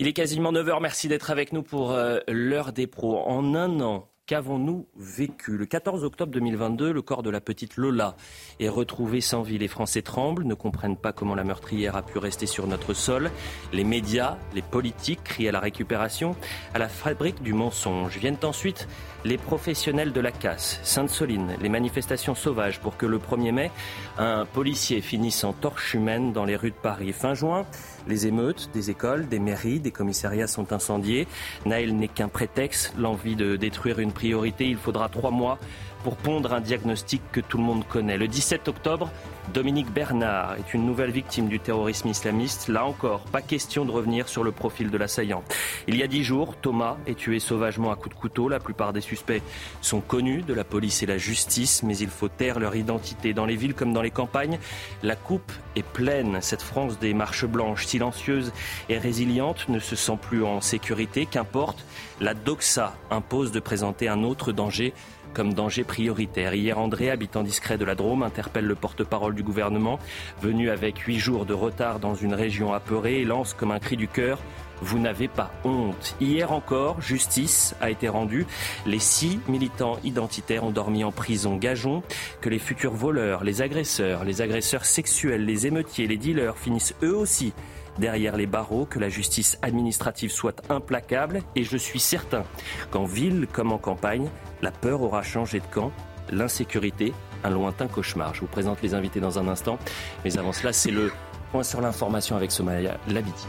Il est quasiment 9h. Merci d'être avec nous pour euh, l'heure des pros. En un an, Qu'avons-nous vécu? Le 14 octobre 2022, le corps de la petite Lola est retrouvé sans vie. Les Français tremblent, ne comprennent pas comment la meurtrière a pu rester sur notre sol. Les médias, les politiques crient à la récupération, à la fabrique du mensonge. Viennent ensuite les professionnels de la casse, Sainte-Soline, les manifestations sauvages pour que le 1er mai, un policier finisse en torche humaine dans les rues de Paris. Fin juin, les émeutes des écoles, des mairies, des commissariats sont incendiés. Naël n'est qu'un prétexte, l'envie de détruire une priorité. Il faudra trois mois pour pondre un diagnostic que tout le monde connaît. Le 17 octobre, Dominique Bernard est une nouvelle victime du terrorisme islamiste. Là encore, pas question de revenir sur le profil de l'assaillant. Il y a dix jours, Thomas est tué sauvagement à coups de couteau. La plupart des suspects sont connus de la police et la justice, mais il faut taire leur identité. Dans les villes comme dans les campagnes, la coupe est pleine. Cette France des marches blanches, silencieuse et résiliente, ne se sent plus en sécurité. Qu'importe, la doxa impose de présenter un autre danger comme danger prioritaire. Hier, André, habitant discret de la Drôme, interpelle le porte-parole du gouvernement, venu avec huit jours de retard dans une région apeurée, et lance comme un cri du cœur vous n'avez pas honte. Hier encore, justice a été rendue. Les six militants identitaires ont dormi en prison. Gageons que les futurs voleurs, les agresseurs, les agresseurs sexuels, les émeutiers, les dealers finissent eux aussi derrière les barreaux, que la justice administrative soit implacable et je suis certain qu'en ville comme en campagne, la peur aura changé de camp, l'insécurité, un lointain cauchemar. Je vous présente les invités dans un instant, mais avant cela, c'est le point sur l'information avec Somaya Labidi.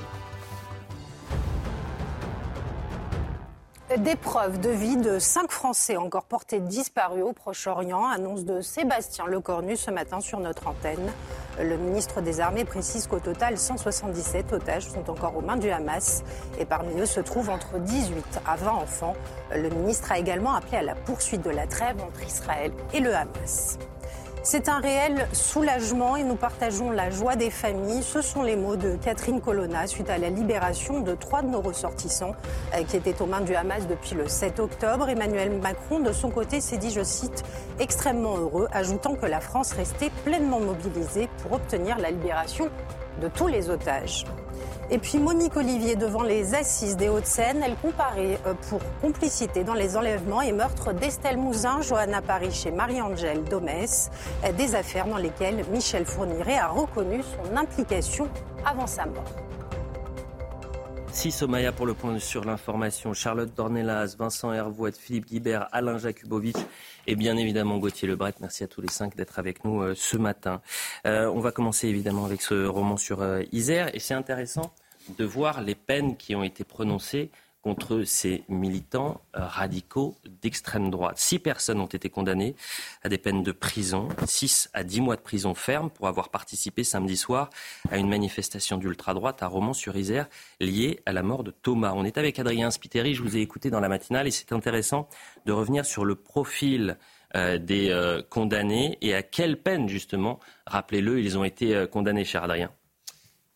Des preuves de vie de cinq Français encore portés disparus au Proche-Orient, annonce de Sébastien Lecornu ce matin sur notre antenne. Le ministre des Armées précise qu'au total, 177 otages sont encore aux mains du Hamas et parmi eux se trouvent entre 18 à 20 enfants. Le ministre a également appelé à la poursuite de la trêve entre Israël et le Hamas. C'est un réel soulagement et nous partageons la joie des familles. Ce sont les mots de Catherine Colonna suite à la libération de trois de nos ressortissants euh, qui étaient aux mains du Hamas depuis le 7 octobre. Emmanuel Macron, de son côté, s'est dit, je cite, extrêmement heureux, ajoutant que la France restait pleinement mobilisée pour obtenir la libération de tous les otages. Et puis Monique Olivier devant les assises des Hauts-de-Seine, elle comparait euh, pour complicité dans les enlèvements et meurtres d'Estelle Mouzin, Johanna Paris et Marie-Angèle Domès, euh, des affaires dans lesquelles Michel Fourniret a reconnu son implication avant sa mort. Si Somaya pour le point sur l'information, Charlotte Dornelas, Vincent Hervouet, Philippe Guibert, Alain Jakubowicz et bien évidemment Gauthier Lebret. Merci à tous les cinq d'être avec nous euh, ce matin. Euh, on va commencer évidemment avec ce roman sur euh, Isère et c'est intéressant de voir les peines qui ont été prononcées contre ces militants radicaux d'extrême droite. Six personnes ont été condamnées à des peines de prison, six à dix mois de prison ferme pour avoir participé samedi soir à une manifestation d'ultra-droite à Romans-sur-Isère liée à la mort de Thomas. On est avec Adrien Spiteri, je vous ai écouté dans la matinale et c'est intéressant de revenir sur le profil euh, des euh, condamnés et à quelle peine justement, rappelez-le, ils ont été euh, condamnés, cher Adrien.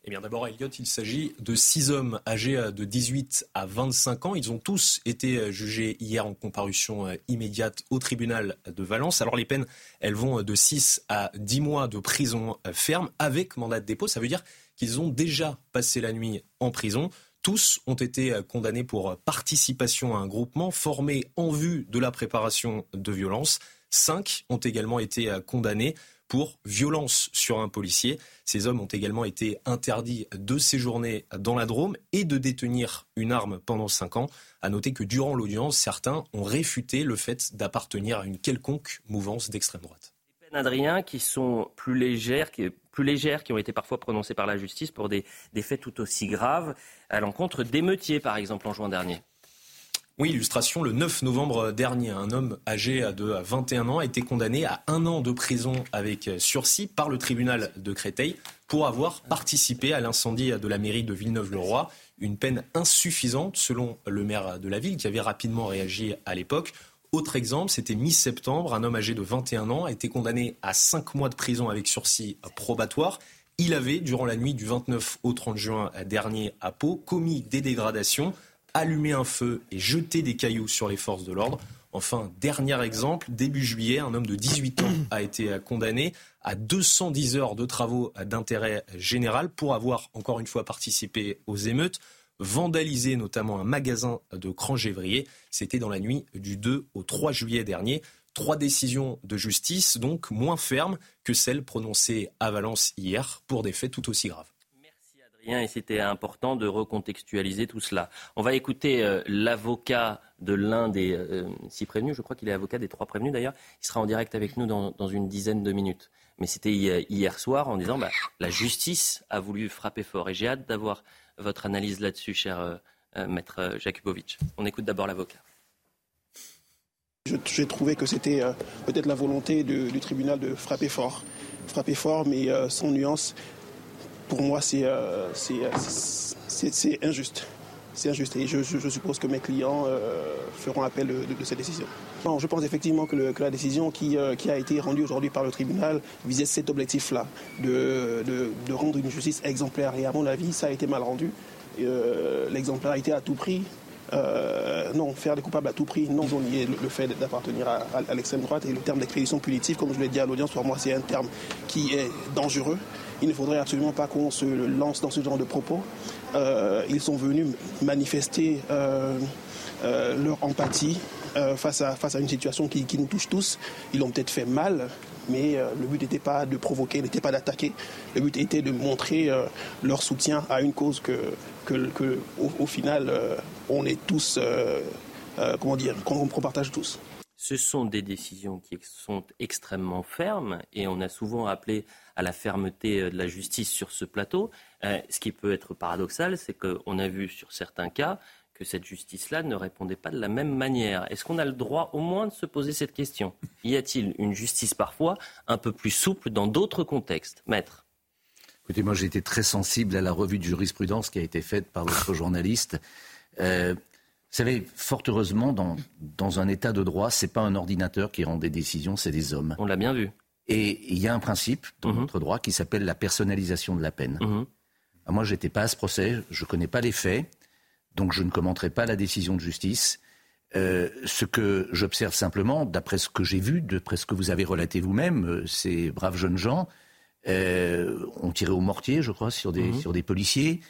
Eh bien, d'abord, Elliot, il s'agit de six hommes âgés euh, de 18 à 25 ans. Ils ont tous été euh, jugés hier en comparution euh, immédiate au tribunal de Valence. Alors, les peines, elles vont de 6 à 10 mois de prison ferme avec mandat de dépôt. Ça veut dire qu'ils ont déjà passé la nuit en prison. Tous ont été condamnés pour participation à un groupement formé en vue de la préparation de violences. Cinq ont également été condamnés pour violence sur un policier. Ces hommes ont également été interdits de séjourner dans la Drôme et de détenir une arme pendant cinq ans. À noter que durant l'audience, certains ont réfuté le fait d'appartenir à une quelconque mouvance d'extrême droite. Les peines, Adrien, qui sont plus légères, qui, plus légères, qui ont été parfois prononcées par la justice pour des, des faits tout aussi graves, à l'encontre d'émeutiers, par exemple, en juin dernier. Oui, illustration, le 9 novembre dernier, un homme âgé de 21 ans a été condamné à un an de prison avec sursis par le tribunal de Créteil pour avoir participé à l'incendie de la mairie de Villeneuve-le-Roi. Une peine insuffisante selon le maire de la ville qui avait rapidement réagi à l'époque. Autre exemple, c'était mi-septembre, un homme âgé de 21 ans a été condamné à 5 mois de prison avec sursis probatoire. Il avait, durant la nuit du 29 au 30 juin dernier à Pau, commis des dégradations allumer un feu et jeter des cailloux sur les forces de l'ordre. Enfin, dernier exemple, début juillet, un homme de 18 ans a été condamné à 210 heures de travaux d'intérêt général pour avoir, encore une fois, participé aux émeutes, vandalisé notamment un magasin de Crangévrier. C'était dans la nuit du 2 au 3 juillet dernier. Trois décisions de justice, donc moins fermes que celles prononcées à Valence hier pour des faits tout aussi graves et c'était important de recontextualiser tout cela. On va écouter euh, l'avocat de l'un des euh, six prévenus, je crois qu'il est avocat des trois prévenus d'ailleurs, il sera en direct avec nous dans, une dizaine de minutes. Mais c'était hier soir en disant bah, la justice a voulu frapper fort et j'ai hâte d'avoir votre analyse là-dessus, cher euh, maître Jakubovic. On écoute d'abord l'avocat. J'ai trouvé que c'était peut-être la volonté du tribunal de frapper fort. Frapper fort, mais sans nuance pour moi, euh, euh, c'est injuste. C'est injuste et je, suppose que mes clients euh, feront appel de, cette décision. je pense effectivement que, la décision qui, a été rendue aujourd'hui par le tribunal visait cet objectif-là, de, rendre une justice exemplaire. Et à mon avis, ça a été mal rendu. L'exemplarité à tout prix, non, faire des coupables à tout prix, non, on y le, fait d'appartenir à, à l'extrême droite. Et le terme d'expédition punitive, comme je l'ai dit à l'audience, pour moi, c'est un terme qui est dangereux. Il ne faudrait absolument pas qu'on se lance dans ce genre de propos. Euh, ils sont venus manifester euh, euh, leur empathie face, à, face à une situation qui, nous touche tous. Ils l'ont peut-être fait mal, mais le but n'était pas de provoquer, n'était pas d'attaquer. Le but était de montrer leur soutien à une cause que, que, au, final, on est tous, comment dire, qu'on partage tous ce sont des décisions qui sont extrêmement fermes et on a souvent appelé à la fermeté euh, de la justice sur ce plateau. Euh, ce qui peut être paradoxal, c'est qu'on a vu sur certains cas que cette justice-là ne répondait pas de la même manière. Est-ce qu'on a le droit au moins de se poser cette question? Y a-t-il une justice parfois un peu plus souple dans d'autres contextes? Maître Écoutez, moi j'ai été très sensible à la revue de jurisprudence qui a été faite par votre journaliste. Euh, vous savez, fort heureusement, dans, dans un état de droit, c'est pas un ordinateur qui rend des décisions, c'est des hommes. On l'a bien vu. Et il y a un principe dans mhm. notre droit qui s'appelle la personnalisation de la peine. Mhm. Ah, moi, je n'étais pas à ce procès, je ne connais pas les faits, donc je ne commenterai pas la décision de justice. Euh, ce que j'observe simplement, d'après ce que j'ai vu, d'après ce que vous avez relaté vous-même, euh, ces braves jeunes gens euh, ont tiré au mortier, je crois, sur des, mhm. sur des policiers.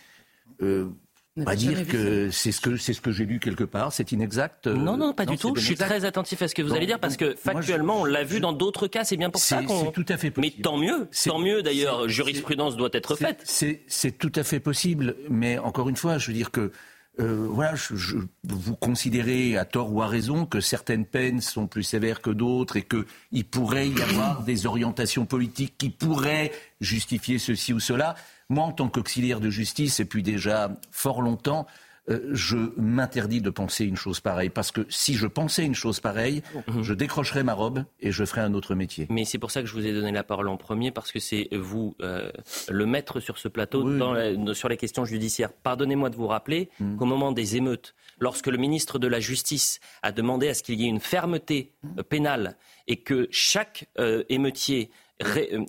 On va dire que c'est ce que c'est ce que j'ai lu quelque part, c'est inexact. Euh, non, non, pas du tout. Je suis très attentif à ce que vous allez dire parce que factuellement, on l'a vu dans d'autres cas. C'est bien pour ça qu'on. C'est tout à fait possible. Mais tant mieux, tant mieux d'ailleurs. Jurisprudence doit être faite. C'est tout à fait possible, mais encore une fois, je veux dire que. Euh, voilà, je, vous considérez à tort ou à raison que certaines peines sont plus sévères que d'autres et qu'il pourrait y avoir des orientations politiques qui pourraient justifier ceci ou cela. Moi, en tant qu'auxiliaire de justice, et puis déjà fort longtemps, euh, je m'interdis de penser une chose pareille. Parce que si je pensais une chose pareille, mhm. je décrocherais ma robe et je ferais un autre métier. Mais c'est pour ça que je vous ai donné la parole en premier, parce que c'est vous euh, le maître sur ce plateau sur les questions judiciaires. Pardonnez-moi de vous rappeler mhm. qu'au moment des émeutes, lorsque le ministre de la Justice a demandé à ce qu'il y ait une fermeté euh, pénale et que chaque émeutier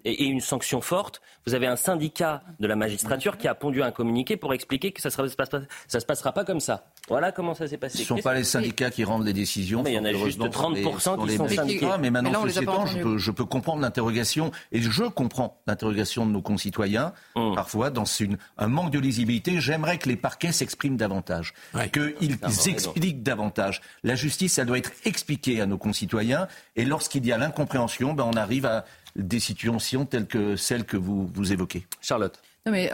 et une sanction forte, vous avez un syndicat de la magistrature qui a pondu un communiqué pour expliquer que ça ne se, passera pas comme ça. Voilà comment ça s'est passé. Ce ne sont pas les syndicats qui rendent les décisions. Mais il y en a juste 30% qui sont syndiqués. mais maintenant, ceci étant, je peux, je peux comprendre l'interrogation, et je comprends l'interrogation de nos concitoyens, hum. parfois dans une, un manque de lisibilité. J'aimerais que les parquets s'expriment davantage, qu'ils expliquent davantage. La justice, elle doit être expliquée à nos concitoyens, et lorsqu'il y a l'incompréhension, ben, on arrive à des situations telles que celles que vous, vous évoquez. Charlotte. Non, mais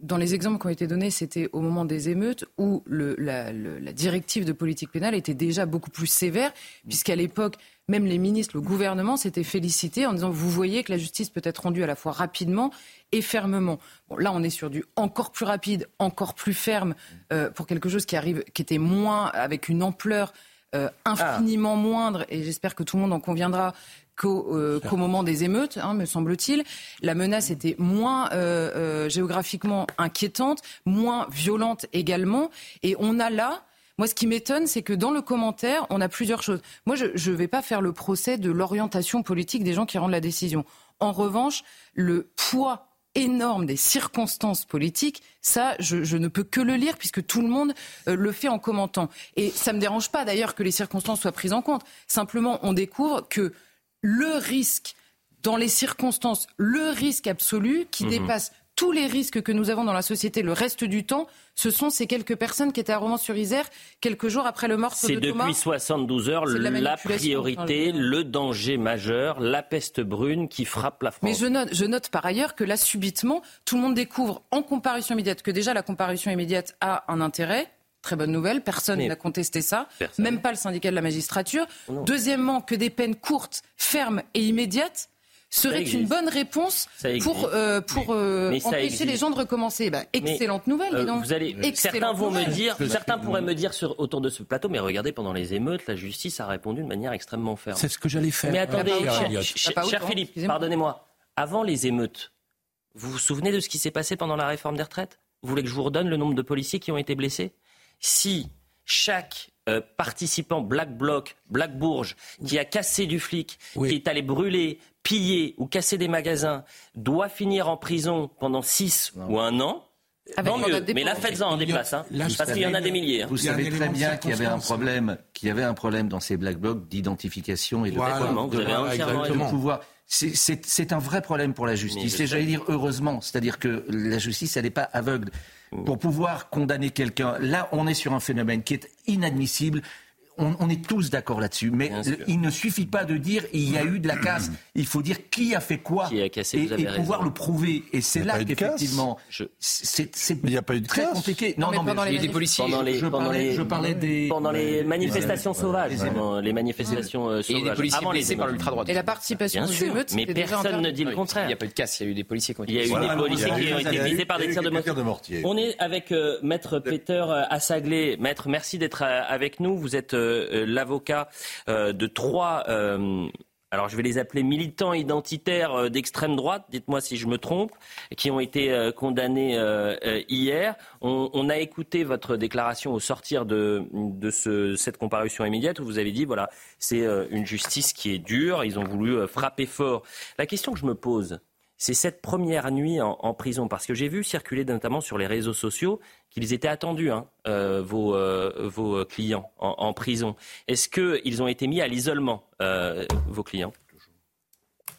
dans les exemples qui ont été donnés, c'était au moment des émeutes où le, la, la, directive de politique pénale était déjà beaucoup plus sévère, puisqu'à l'époque, même les ministres, le gouvernement s'étaient félicités en disant vous voyez que la justice peut être rendue à la fois rapidement et fermement. Bon, là, on est sur du encore plus rapide, encore plus ferme euh, pour quelque chose qui arrive, qui était moins avec une ampleur euh, infiniment moindre, et j'espère que tout le monde en conviendra, euh, qu'au moment des émeutes, hein, me semble-t-il. La menace était moins euh, géographiquement inquiétante, moins violente également. Et on a là, moi ce qui m'étonne, c'est que dans le commentaire, on a plusieurs choses. Moi, je ne vais pas faire le procès de l'orientation politique des gens qui rendent la décision. En revanche, le poids énorme des circonstances politiques, ça, je, ne peux que le lire puisque tout le monde euh, le fait en commentant. Et ça ne me dérange pas d'ailleurs que les circonstances soient prises en compte. Simplement, on découvre que le risque, dans les circonstances, le risque absolu qui mhm. dépasse tous les risques que nous avons dans la société le reste du temps, ce sont ces quelques personnes qui étaient à Romans-sur-Isère quelques jours après le meurtre de Thomas. C'est depuis 72 heures la, priorité, le danger majeur, la peste brune qui frappe la France. Mais je note, je note par ailleurs que là, subitement, tout le monde découvre en comparution immédiate que déjà la comparution immédiate a un intérêt. Très bonne nouvelle, personne n'a contesté ça, même pas le syndicat de la magistrature. Deuxièmement, que des peines courtes, fermes et immédiates serait une bonne réponse pour, euh, pour euh, empêcher les gens de recommencer. Bah, excellente nouvelle, euh, vous allez, certains vont me dire, certains pourraient me dire sur, autour de ce plateau, mais regardez, pendant les émeutes, la justice a répondu de manière extrêmement ferme. C'est ce que j'allais faire. Mais attendez, cher, Philippe, pardonnez-moi. Avant les émeutes, vous vous souvenez de ce qui s'est passé pendant la réforme des retraites? Vous voulez que je vous redonne le nombre de policiers qui ont été blessés? Si chaque participant Black Bloc, Black Bourge, qui a cassé du flic, qui est allé brûler, piller ou casser des magasins doit finir en prison pendant 6 ou un an, Tant mieux. Mais là, faites-en des places, hein, parce qu'il y en a des milliers. Hein. Vous savez très bien qu'il y avait un problème, qu'il y avait un problème dans ces black blocs d'identification et de, voilà, entièrement pouvoir. C'est un vrai problème pour la justice. Et j'allais dire heureusement, c'est-à-dire que la justice, elle n'est pas aveugle. Pour pouvoir condamner quelqu'un, là, on est sur un phénomène qui est inadmissible on, est tous d'accord là-dessus, mais il ne suffit pas de dire il y a eu de la casse. Il faut dire qui a fait quoi qui a cassé, et, pouvoir le prouver. Et c'est là qu'effectivement, c'est très compliqué. Non, non, mais pendant les, des policiers. Pendant les, je, parlais, je parlais des pendant les manifestations sauvages, les manifestations euh, sauvages. Et des policiers blessés par l'ultra droite. Et la participation aux émeutes. Mais personne ne dit le contraire. Il n'y a pas eu de casse, il y a eu des policiers qui ont été. Il y a eu des policiers qui ont été visés par des tirs de mortier. On est avec euh, maître Peter Assaglé. Maître, merci d'être euh, avec nous. Vous êtes l'avocat euh, de trois euh, alors je vais les appeler militants identitaires euh, d'extrême droite, dites-moi si je me trompe, qui ont été condamnés hier. On, a écouté votre déclaration au sortir de, de cette comparution immédiate où vous avez dit, voilà, c'est une justice qui est dure, ils ont voulu frapper fort. La question que je me pose, c'est cette première nuit en, prison, parce que j'ai vu circuler notamment sur les réseaux sociaux qu'ils étaient attendus, hein, euh, vos, euh, vos, clients en, prison. Est-ce qu'ils ont été mis à l'isolement, euh, vos clients?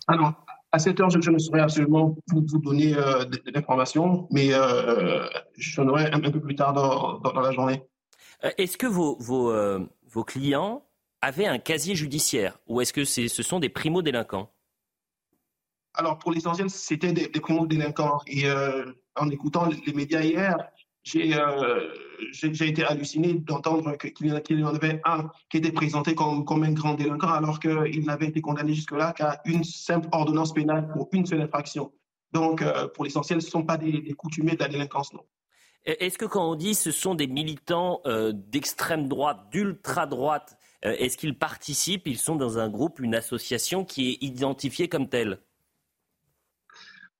Alors, à cette heure, je, ne saurais absolument vous, vous donner de, l'information, mais j'en aurai un, peu plus tard dans, dans, la journée. Est-ce que vos, vos, vos clients avaient un casier judiciaire? Ou est-ce que ce sont des primo-délinquants? Alors, pour l'essentiel, c'était des, des délinquants. Et euh, en écoutant les médias hier, euh, j'ai été halluciné d'entendre qu'il y en avait un qui était présenté comme, un grand délinquant, alors qu'il n'avait été condamné jusque-là qu'à une simple ordonnance pénale pour une seule infraction. Donc, euh, pour l'essentiel, ce ne sont pas des, des, coutumiers de la délinquance, non. Est-ce que quand on dit ce sont des militants d'extrême droite, d'ultra droite, est-ce qu'ils participent? Ils sont dans un groupe, une association qui est identifiée comme telle?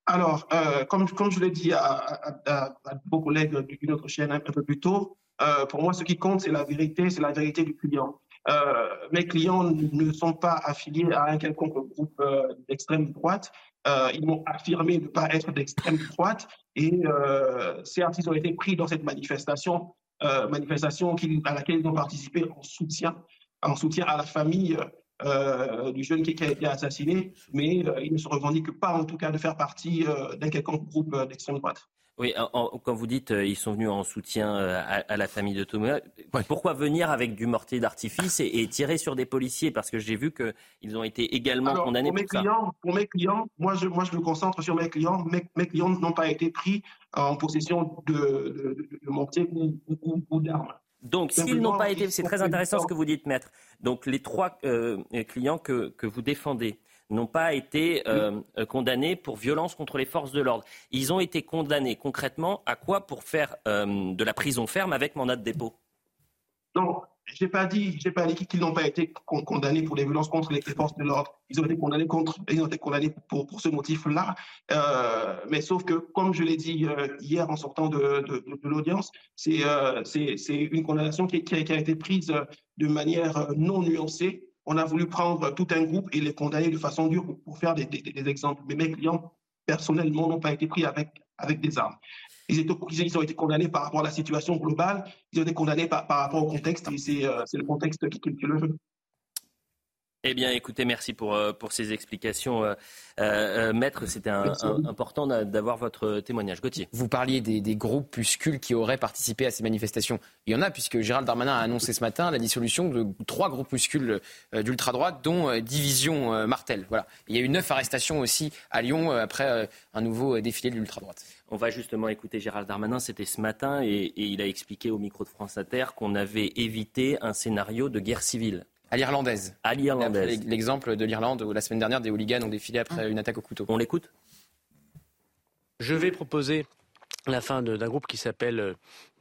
Alors, euh, comme, je l'ai dit à, à, vos collègues d'une autre chaîne un, peu plus tôt, euh, pour moi, ce qui compte, c'est la vérité, c'est la vérité du client. Euh, mes clients ne sont pas affiliés à un quelconque groupe d'extrême droite. Ils m'ont affirmé ne pas être d'extrême droite. Et certes, ils ont été pris dans cette manifestation, manifestation à laquelle ils ont participé en soutien, en soutien à la famille euh, du jeune qui, a été assassiné, mais euh, il ne se revendique pas en tout cas de faire partie euh, d'un quelconque groupe d'extrême droite. Oui, quand vous dites qu'ils ils sont venus en soutien euh, à, la famille de Thomas, pourquoi venir avec du mortier d'artifice et, tirer sur des policiers? Parce que j'ai vu qu'ils ont été également condamnés pour, mes clients, Pour mes clients, moi je, moi je me concentre sur mes clients. Mes, clients n'ont pas été pris en possession de, de, mortier ou, d'armes. Donc, s'ils n'ont pas été, c'est très intéressant ce que vous dites, maître. Donc, les trois euh, clients que, que vous défendez, n'ont pas été euh, euh, condamnés pour violence contre les forces de l'ordre. Ils ont été condamnés concrètement à quoi? Pour faire euh, de la prison ferme avec mandat de dépôt Non, je n'ai pas dit, pas dit qu'ils n'ont pas été condamnés pour les violences contre les, forces de l'ordre. Ils ont été condamnés contre, ils ont été condamnés pour, ce motif-là. mais sauf que, comme je l'ai dit hier en sortant de, de, l'audience, c'est c'est une condamnation qui, a, été prise de manière non nuancée on a voulu prendre tout un groupe et les condamner de façon dure pour, faire des, exemples. Mais mes clients, personnellement, n'ont pas été pris avec, avec des armes. Ils, ils, ont été condamnés par rapport à la situation globale, ils ont été condamnés par, par rapport au contexte, et c'est euh, le contexte qui, qui, le veut. Eh bien, écoutez, merci pour, euh, pour ces explications. Euh, euh, maître, c'était important d'avoir votre témoignage. Gauthier. Vous parliez des, des, groupuscules qui auraient participé à ces manifestations. Il y en a, puisque Gérald Darmanin a annoncé ce matin la dissolution de trois groupuscules d'ultra-droite, dont Division Martel. Voilà. Il y a eu neuf arrestations aussi à Lyon après un nouveau défilé de l'ultra-droite. On va justement écouter Gérald Darmanin, c'était ce matin, et il a expliqué au micro de France Inter qu'on avait évité un scénario de guerre civile. À l'irlandaise. À l'irlandaise. L'exemple de l'Irlande où la semaine dernière des hooligans ont défilé après une attaque au couteau. On l'écoute? Je vais proposer la fin d'un groupe qui s'appelle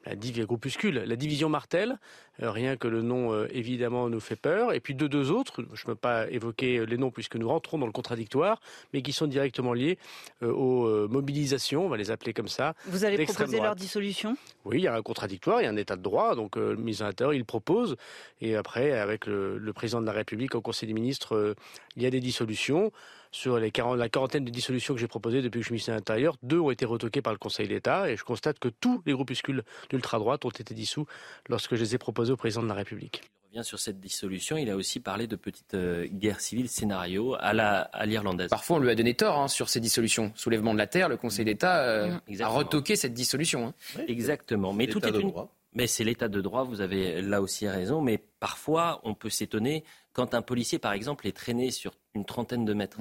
euh, la groupuscule, la division Martel, euh, rien que le nom euh, évidemment nous fait peur, et puis deux deux autres, je ne peux pas évoquer les noms puisque nous rentrons dans le contradictoire, mais qui sont directement liés euh, aux mobilisations, on va les appeler comme ça. Vous allez proposer leur dissolution? Oui, il y a un contradictoire, il y a un état de droit, donc le ministre de l'Intérieur il propose, et après avec le, le, président de la République au Conseil des ministres, il y a des dissolutions sur les la quarantaine de dissolutions que j'ai proposées depuis que je suis ministre de l'Intérieur, deux ont été retoquées par le Conseil d'État et je constate que tous les groupuscules d'ultra-droite ont été dissous lorsque je les ai proposés au président de la République. Il revient sur cette dissolution. Il a aussi parlé de petites euh, guerres civiles scénario à l'irlandaise. Parfois, on lui a donné tort hein, sur ces dissolutions. Soulèvement de la terre, le Conseil d'État euh, mmh. a retoqué cette dissolution. Hein. Exactement. Mais tout est une... Mais c'est l'état de droit, vous avez là aussi raison. Mais parfois, on peut s'étonner quand un policier, par exemple, est traîné sur une trentaine de mètres.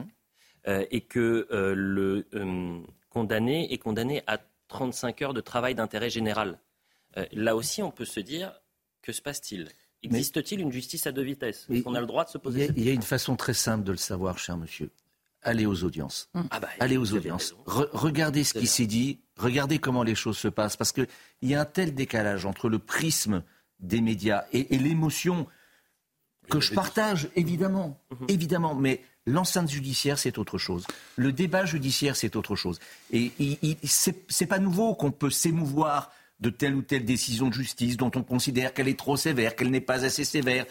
Euh, et que euh, le euh, condamné est condamné à 35 heures de travail d'intérêt général. là aussi, on peut se dire, que se passe-t-il? Existe-t-il une justice à deux vitesses? On a le droit de se poser Il y, a une façon très simple de le savoir, cher monsieur. Allez aux audiences. Ah bah, Allez aux audiences. regardez ce qui s'est dit. Regardez comment les choses se passent. Parce qu'il y a un tel décalage entre le prisme des médias et, l'émotion que je partage, évidemment. Mhm. Évidemment. Mais L'enceinte judiciaire, c'est autre chose. Le débat judiciaire, c'est autre chose. Et c'est pas nouveau qu'on peut s'émouvoir de telle ou telle décision de justice dont on considère qu'elle est trop sévère, qu'elle n'est pas assez sévère.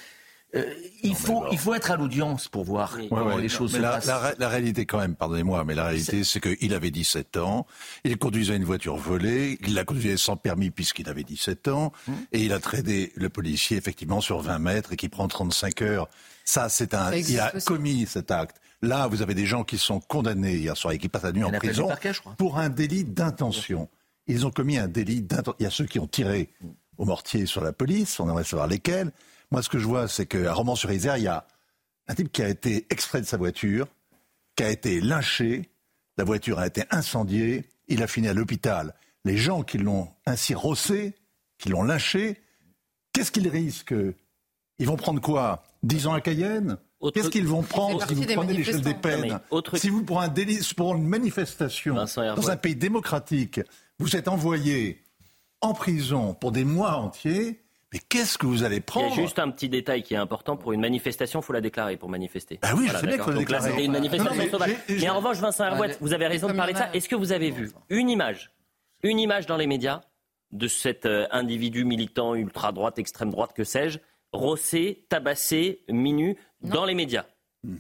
Euh, il, faut, il faut être à l'audience pour voir comment les choses se la, passent. La, réalité, quand même, pardonnez-moi, mais la réalité, c'est qu'il avait 17 ans, il conduisait une voiture volée, il la conduisait sans permis puisqu'il avait 17 ans, hum. et il a traité le policier, effectivement, sur 20 mètres et qui prend 35 heures. Ça, c'est un. il a commis cet acte. Là, vous avez des gens qui sont condamnés hier soir et qui passent la nuit en prison pour un délit d'intention. Ils ont commis un délit d'intention. Il y a ceux qui ont tiré au mortier sur la police, on aimerait savoir lesquels. Moi, ce que je vois, c'est qu'à Romans-sur-Isère, il y a un type qui a été extrait de sa voiture, qui a été lynché, la voiture a été incendiée, il a fini à l'hôpital. Les gens qui l'ont ainsi rossé, qui l'ont lynché, qu'est-ce qu'ils risquent? Ils vont prendre quoi? 10 ans à Cayenne Qu'est-ce qu'ils vont prendre si vous prenez l'échelle des peines Si vous, pour, un délit, pour une manifestation dans un pays démocratique, vous êtes envoyé en prison pour des mois entiers, mais qu'est-ce que vous allez prendre Il y a juste un petit détail qui est important. Pour une manifestation, il faut la déclarer pour manifester. Ah oui, je sais bien qu'il faut la déclarer. c'était une manifestation sauvage. Mais en revanche, Vincent Herouette, vous avez raison de parler de ça. Est-ce que vous avez vu une image, une image dans les médias de cet euh, individu militant ultra-droite, extrême-droite, que sais-je, rossé, tabassé, minu, dans les médias.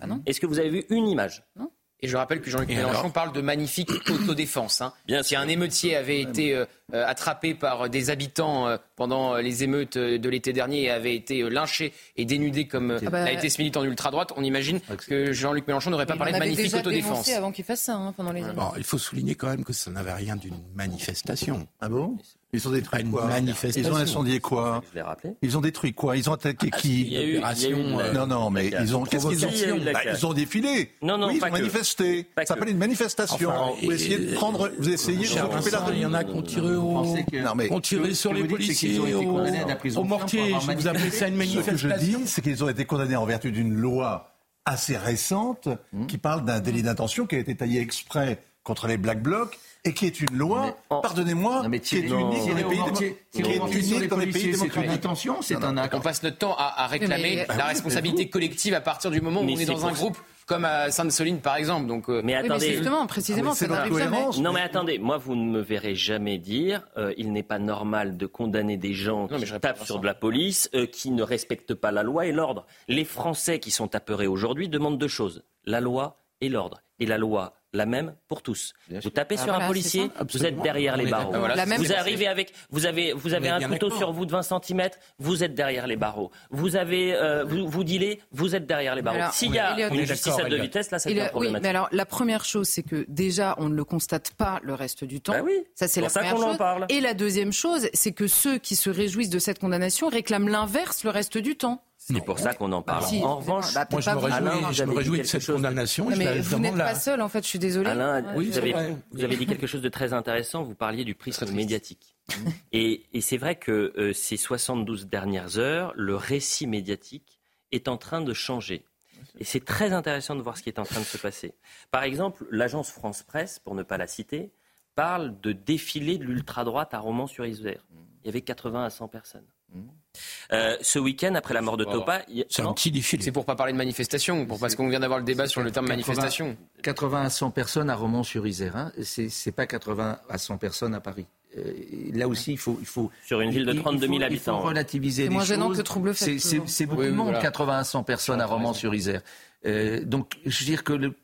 Ah Est-ce que vous avez vu une image Et je rappelle que Jean-Luc Mélenchon parle de magnifique autodéfense. Hein. Bien si un émeutier avait été euh, euh, attrapé par des habitants euh, pendant les émeutes de l'été dernier et avait été lynché et dénudé comme ah bah, l'a été ce militant d'ultra-droite, on imagine que Jean-Luc Mélenchon n'aurait pas parlé de magnifique autodéfense. avant qu'il fasse ça hein, pendant les émeutes. il faut souligner quand même que ça n'avait rien d'une manifestation. Ah bon? Ils ont détruit quoi Ils ont incendié quoi Ils ont détruit quoi Ils ont attaqué qui il y a eu, Non, non, mais ils ont. Qu'est-ce qu'ils ont bah, Ils ont défilé. Non, non, oui, ils ont manifesté. Ça s'appelle une manifestation. vous essayez de prendre, vous essayez de couper la Il y en a qui ont tiré au, ont tiré sur les policiers au mortier. Vous appelez ça une manifestation Ce que je dis, c'est qu'ils ont été condamnés en vertu d'une loi assez récente hmm. qui parle d'un délit d'intention qui a été taillé exprès contre les Black Blocs et qui est une loi, pardonnez-moi, qui est unique dans les pays, qui est unique dans les pays démocratiques. c'est un acte. On passe notre temps à, réclamer la responsabilité collective à partir du moment où on est dans un groupe comme à Sainte-Soline par exemple. Donc, euh, mais attendez, justement, précisément, ça n'arrive jamais. Non, mais attendez, moi vous ne me verrez jamais dire euh, il n'est pas normal de condamner des gens qui tapent sur de la police, euh, qui ne respectent pas la loi et l'ordre. Les Français qui sont apeurés aujourd'hui demandent deux choses la loi et l'ordre. Et la loi la même pour tous. vous tapez sur un policier, vous êtes derrière les barreaux. vous arrivez avec, vous avez, vous avez un couteau sur vous de 20 cm, vous êtes derrière les barreaux. Vous avez, euh, vous, vous dealez, vous êtes derrière les barreaux. S'il y a une justice à deux vitesses, là, c'est problématique. Oui, mais alors la première chose, c'est que déjà, on ne le constate pas le reste du temps. Bah oui, ça c'est la première chose. parle. Et la deuxième chose, c'est que ceux qui se réjouissent de cette condamnation réclament l'inverse le reste du temps. C'est pour ça qu'on en parle. en revanche, bah, moi je me réjouis, je me réjouis de cette condamnation. mais vous n'êtes pas seul, en fait, je suis désolé. Alain, vous, avez, vous, avez, dit quelque chose de très intéressant. Vous parliez du prisme médiatique. et, et c'est vrai que euh, ces 72 dernières heures, le récit médiatique est en train de changer. Et c'est très intéressant de voir ce qui est en train de se passer. Par exemple, l'agence France Presse, pour ne pas la citer, parle de défilé de l'ultra-droite à Romans-sur-Isère. Il y avait 80 à 100 personnes. Euh, ce week-end, après la mort de Topa, c'est un petit défilé. C'est pour pas parler de manifestation, pour parce qu'on vient d'avoir le débat sur le terme manifestation. 80 à 100 personnes à Romans-sur-Isère. Hein. C'est pas 80 à 100 personnes à Paris. Euh, là aussi, il faut, il faut sur une ville de 32 000 habitants. Il faut relativiser les choses. C'est beaucoup de monde, 80 à 100 personnes à Romans-sur-Isère. Euh, donc, je veux dire que le,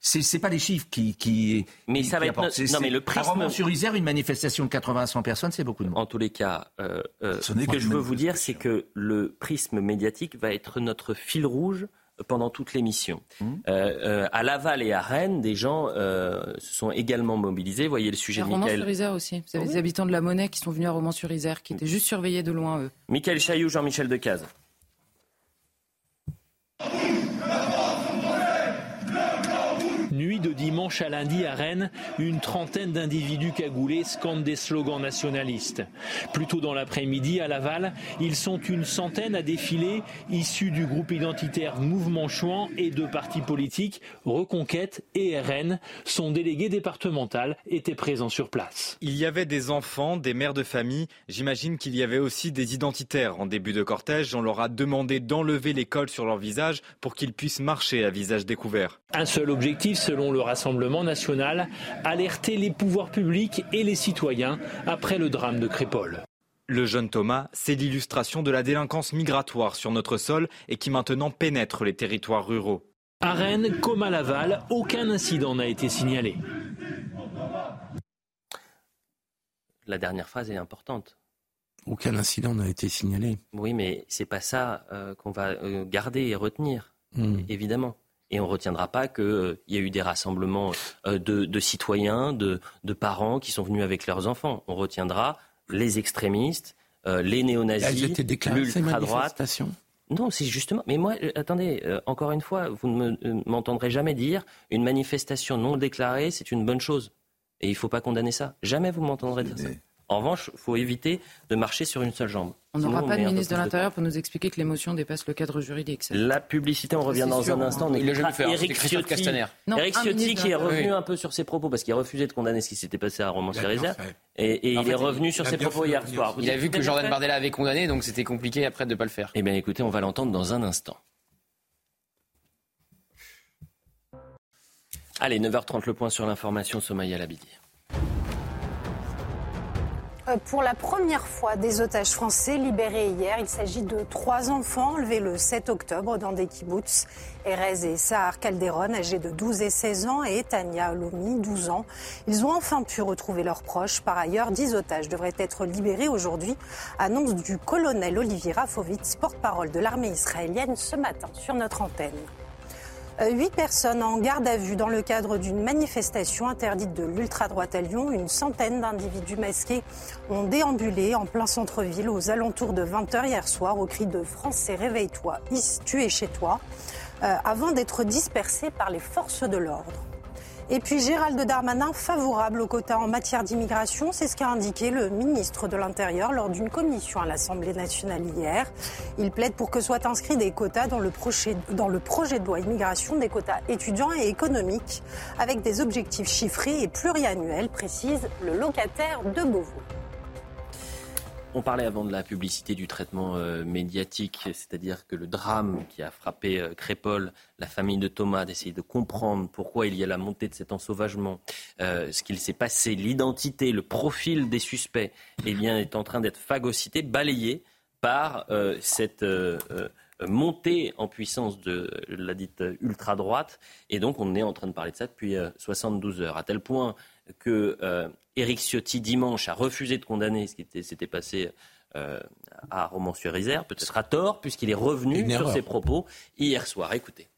c'est, pas les chiffres qui, qui mais ça va être non mais le prisme sur Isère, une manifestation de 80 à 100 personnes, c'est beaucoup de monde. En tous les cas, euh, euh, ce que je veux vous dire, c'est que le prisme médiatique va être notre fil rouge pendant toute l'émission. Mmh. Euh, à Laval et à Rennes, des gens se sont également mobilisés. Vous voyez le sujet de Michael. Romans-sur-Isère aussi. Vous avez des habitants de la Monnaie qui sont venus à Romans-sur-Isère, qui étaient juste surveillés de loin, eux. Michael Chailloux, Jean-Michel Decaze. Nuit de dimanche à lundi à Rennes, une trentaine d'individus cagoulés scandent des slogans nationalistes. Plus tôt dans l'après-midi, à Laval, ils sont une centaine à défiler, issus du groupe identitaire Mouvement Chouan et de partis politiques Reconquête et RN. Son délégué départemental était présent sur place. Il y avait des enfants, des mères de famille. J'imagine qu'il y avait aussi des identitaires. En début de cortège, on leur a demandé d'enlever les cols sur leur visage pour qu'ils puissent marcher à visage découvert. Un seul objectif, selon le Rassemblement national, alerter les pouvoirs publics et les citoyens après le drame de Crépole. Le jeune Thomas, c'est l'illustration de la délinquance migratoire sur notre sol et qui maintenant pénètre les territoires ruraux. À Rennes, comme à Laval, aucun incident n'a été signalé. La dernière phrase est importante. Aucun incident n'a été signalé. Oui, mais c'est pas ça euh, qu'on va euh, garder et retenir, hmm. évidemment. Et on ne retiendra pas qu'il euh, y a eu des rassemblements euh, de, citoyens, de, parents qui sont venus avec leurs enfants. On retiendra les extrémistes, euh, les néo-nazis, l'ultra-droite. Non, c'est justement. Mais moi, attendez, encore une fois, vous ne m'entendrez jamais dire une manifestation non déclarée, c'est une bonne chose. Et il ne faut pas condamner ça. Jamais vous m'entendrez dire ça. En revanche, il faut éviter de marcher sur une seule jambe. On n'aura pas de ministre de l'Intérieur pour nous expliquer que l'émotion dépasse le cadre juridique. La publicité, on revient dans un instant. Il l'a faire. Eric Ciotti, Eric Ciotti qui est revenu un peu sur ses propos parce qu'il a refusé de condamner ce qui s'était passé à roman sur Et, il est revenu sur ses propos hier soir. Il a vu que Jordan Bardella avait condamné, donc c'était compliqué après de ne pas le faire. Eh bien écoutez, on va l'entendre dans un instant. Allez, 9h30 le point sur l'information, Somaya Labidi. Euh, pour la première fois, des otages français libérés hier. Il s'agit de trois enfants enlevés le 7 octobre dans des kibbutz. Erez et Sahar Calderon, âgés de 12 et 16 ans, et Tania Alomi, 12 ans. Ils ont enfin pu retrouver leurs proches. Par ailleurs, 10 otages devraient être libérés aujourd'hui. Annonce du colonel Olivier Rafovitz, porte-parole de l'armée israélienne, ce matin sur notre antenne. Huit personnes en garde à vue dans le cadre d'une manifestation interdite de l'ultra-droite à Lyon. Une centaine d'individus masqués ont déambulé en plein centre-ville aux alentours de 20h hier soir au cri de Français réveille-toi, tu es chez toi, euh, avant d'être dispersés par les forces de l'ordre. Et puis Gérald Darmanin favorable aux quotas en matière d'immigration, c'est ce qu'a indiqué le ministre de l'Intérieur lors d'une commission à l'Assemblée nationale hier. Il plaide pour que soient inscrits des quotas dans le, projet, de loi immigration, des quotas étudiants et économiques, avec des objectifs chiffrés et pluriannuels, précise le locataire de Beauvau. On parlait avant de la publicité du traitement euh, médiatique, c'est-à-dire que le drame qui a frappé euh, Crépol, la famille de Thomas, d'essayer de comprendre pourquoi il y a la montée de cet ensauvagement, euh, ce qu'il s'est passé, l'identité, le profil des suspects, eh bien, est en train d'être phagocyté, balayé par cette montée en puissance de la dite ultra-droite. Et donc, on est en train de parler de ça depuis 72 heures, à tel point que Éric Ciotti, dimanche, a refusé de condamner ce qui s'était passé euh, à Romans-sur-Isère, peut-être à tort, puisqu'il est revenu sur ses propos hier soir. Écoutez.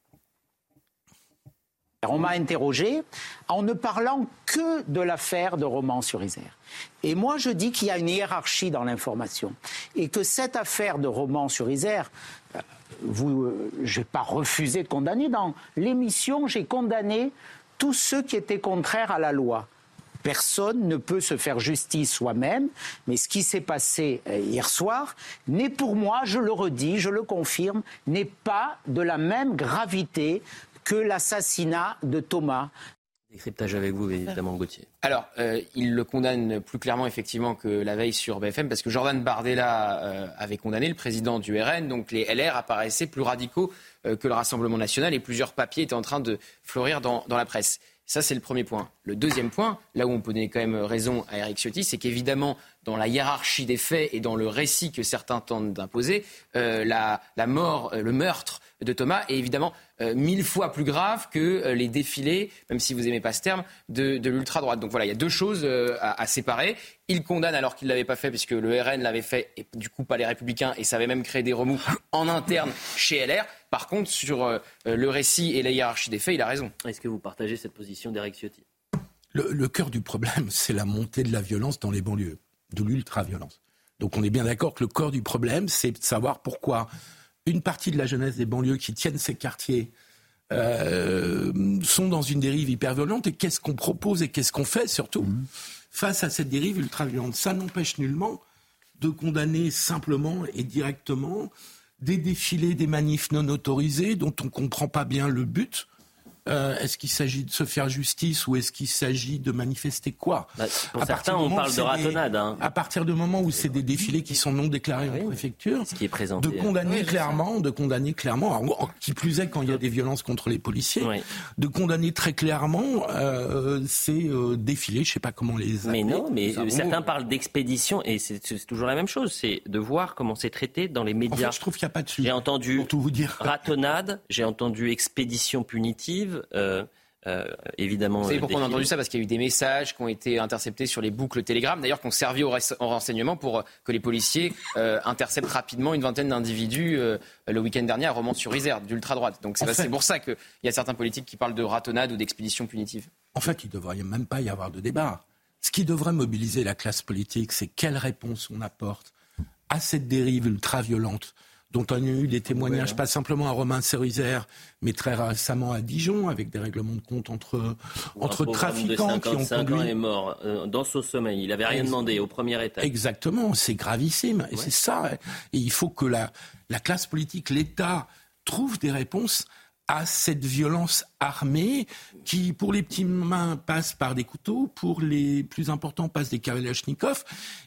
On m'a interrogé en ne parlant que de l'affaire de Romans-sur-Isère. Et moi, je dis qu'il y a une hiérarchie dans l'information. Et que cette affaire de Romans-sur-Isère, euh, vous, euh, je n'ai pas refusé de condamner. Dans l'émission, j'ai condamné tous ceux qui étaient contraires à la loi. Personne ne peut se faire justice soi-même, mais ce qui s'est passé euh, hier soir n'est pour moi, je le redis, je le confirme, n'est pas de la même gravité que l'assassinat de Thomas. Décryptage avec vous, évidemment, Gauthier. Alors, euh, il le condamne plus clairement, effectivement, que la veille sur BFM, parce que Jordan Bardella euh, avait condamné le président du RN, donc les LR apparaissaient plus radicaux que le Rassemblement national, et plusieurs papiers étaient en train de fleurir dans la presse. Ça, c'est le premier point. Le deuxième point, là où on peut donner quand même raison à Eric Ciotti, c'est qu'évidemment, dans la hiérarchie des faits et dans le récit que certains tentent d'imposer, euh, la, mort, euh, le meurtre de Thomas est évidemment euh, mille fois plus grave que les défilés, même si vous n'aimez pas ce terme, de, l'ultra-droite. Donc voilà, il y a deux choses à, séparer. Il condamne alors qu'il ne l'avait pas fait, puisque le RN l'avait fait, et du coup pas les Républicains, et ça avait même créé des remous en interne chez LR. Par contre, sur le récit et la hiérarchie des faits, il a raison. Est-ce que vous partagez cette position d'Eric Ciotti? Le cœur du problème, c'est la montée de la violence dans les banlieues de l'ultra-violence. Donc on est bien d'accord que le corps du problème, c'est de savoir pourquoi une partie de la jeunesse des banlieues qui tiennent ces quartiers euh, sont dans une dérive hyper violente et qu'est-ce qu'on propose et qu'est-ce qu'on fait surtout mmh. face à cette dérive ultra-violente. Ça n'empêche nullement de condamner simplement et directement des défilés, des manifs non autorisés dont on ne comprend pas bien le but euh, est-ce qu'il s'agit de se faire justice ou est-ce qu'il s'agit de manifester quoi bah, Pour certains, on parle de ratonnade. Hein. À partir du moment où c'est des défilés qui sont non déclarés en préfecture, ce qui est présenté. de condamner clairement, de condamner clairement, qui plus est quand il y a des violences contre les policiers, de condamner très clairement euh, ces euh, défilés, je ne sais pas comment les. Mais non, mais certains parlent d'expédition et c'est toujours la même chose, c'est de voir comment c'est traité dans les médias. En je trouve qu'il n'y a pas de sujet. J'ai entendu pour tout vous dire. ratonnade, j'ai entendu expédition punitive. Euh, euh, évidemment. Vous savez pourquoi on a entendu ça? Parce qu'il y a eu des messages qui ont été interceptés sur les boucles Telegram, d'ailleurs qui ont servi au, renseignement pour que les policiers euh, interceptent rapidement une vingtaine d'individus le week-end dernier à Romans-sur-Isère, d'ultra-droite. Donc c'est pour ça qu'il y a certains politiques qui parlent de ratonnade ou d'expédition punitive. En fait, il ne devrait même pas y avoir de débat. Ce qui devrait mobiliser la classe politique, c'est quelle réponse on apporte à cette dérive ultra-violente dont on a eu des témoignages, pas simplement à Romain Cerisère, mais très récemment à Dijon, avec des règlements de compte entre, entre trafiquants qui ont conduit... ans est mort euh, dans son sommeil. Il n'avait rien demandé au premier état. Exactement, c'est gravissime. Et c'est ça. Et il faut que la, la classe politique, l'État, trouve des réponses à cette violence armée qui, pour les petits mains, passe par des couteaux, pour les plus importants, passe des kalachnikovs.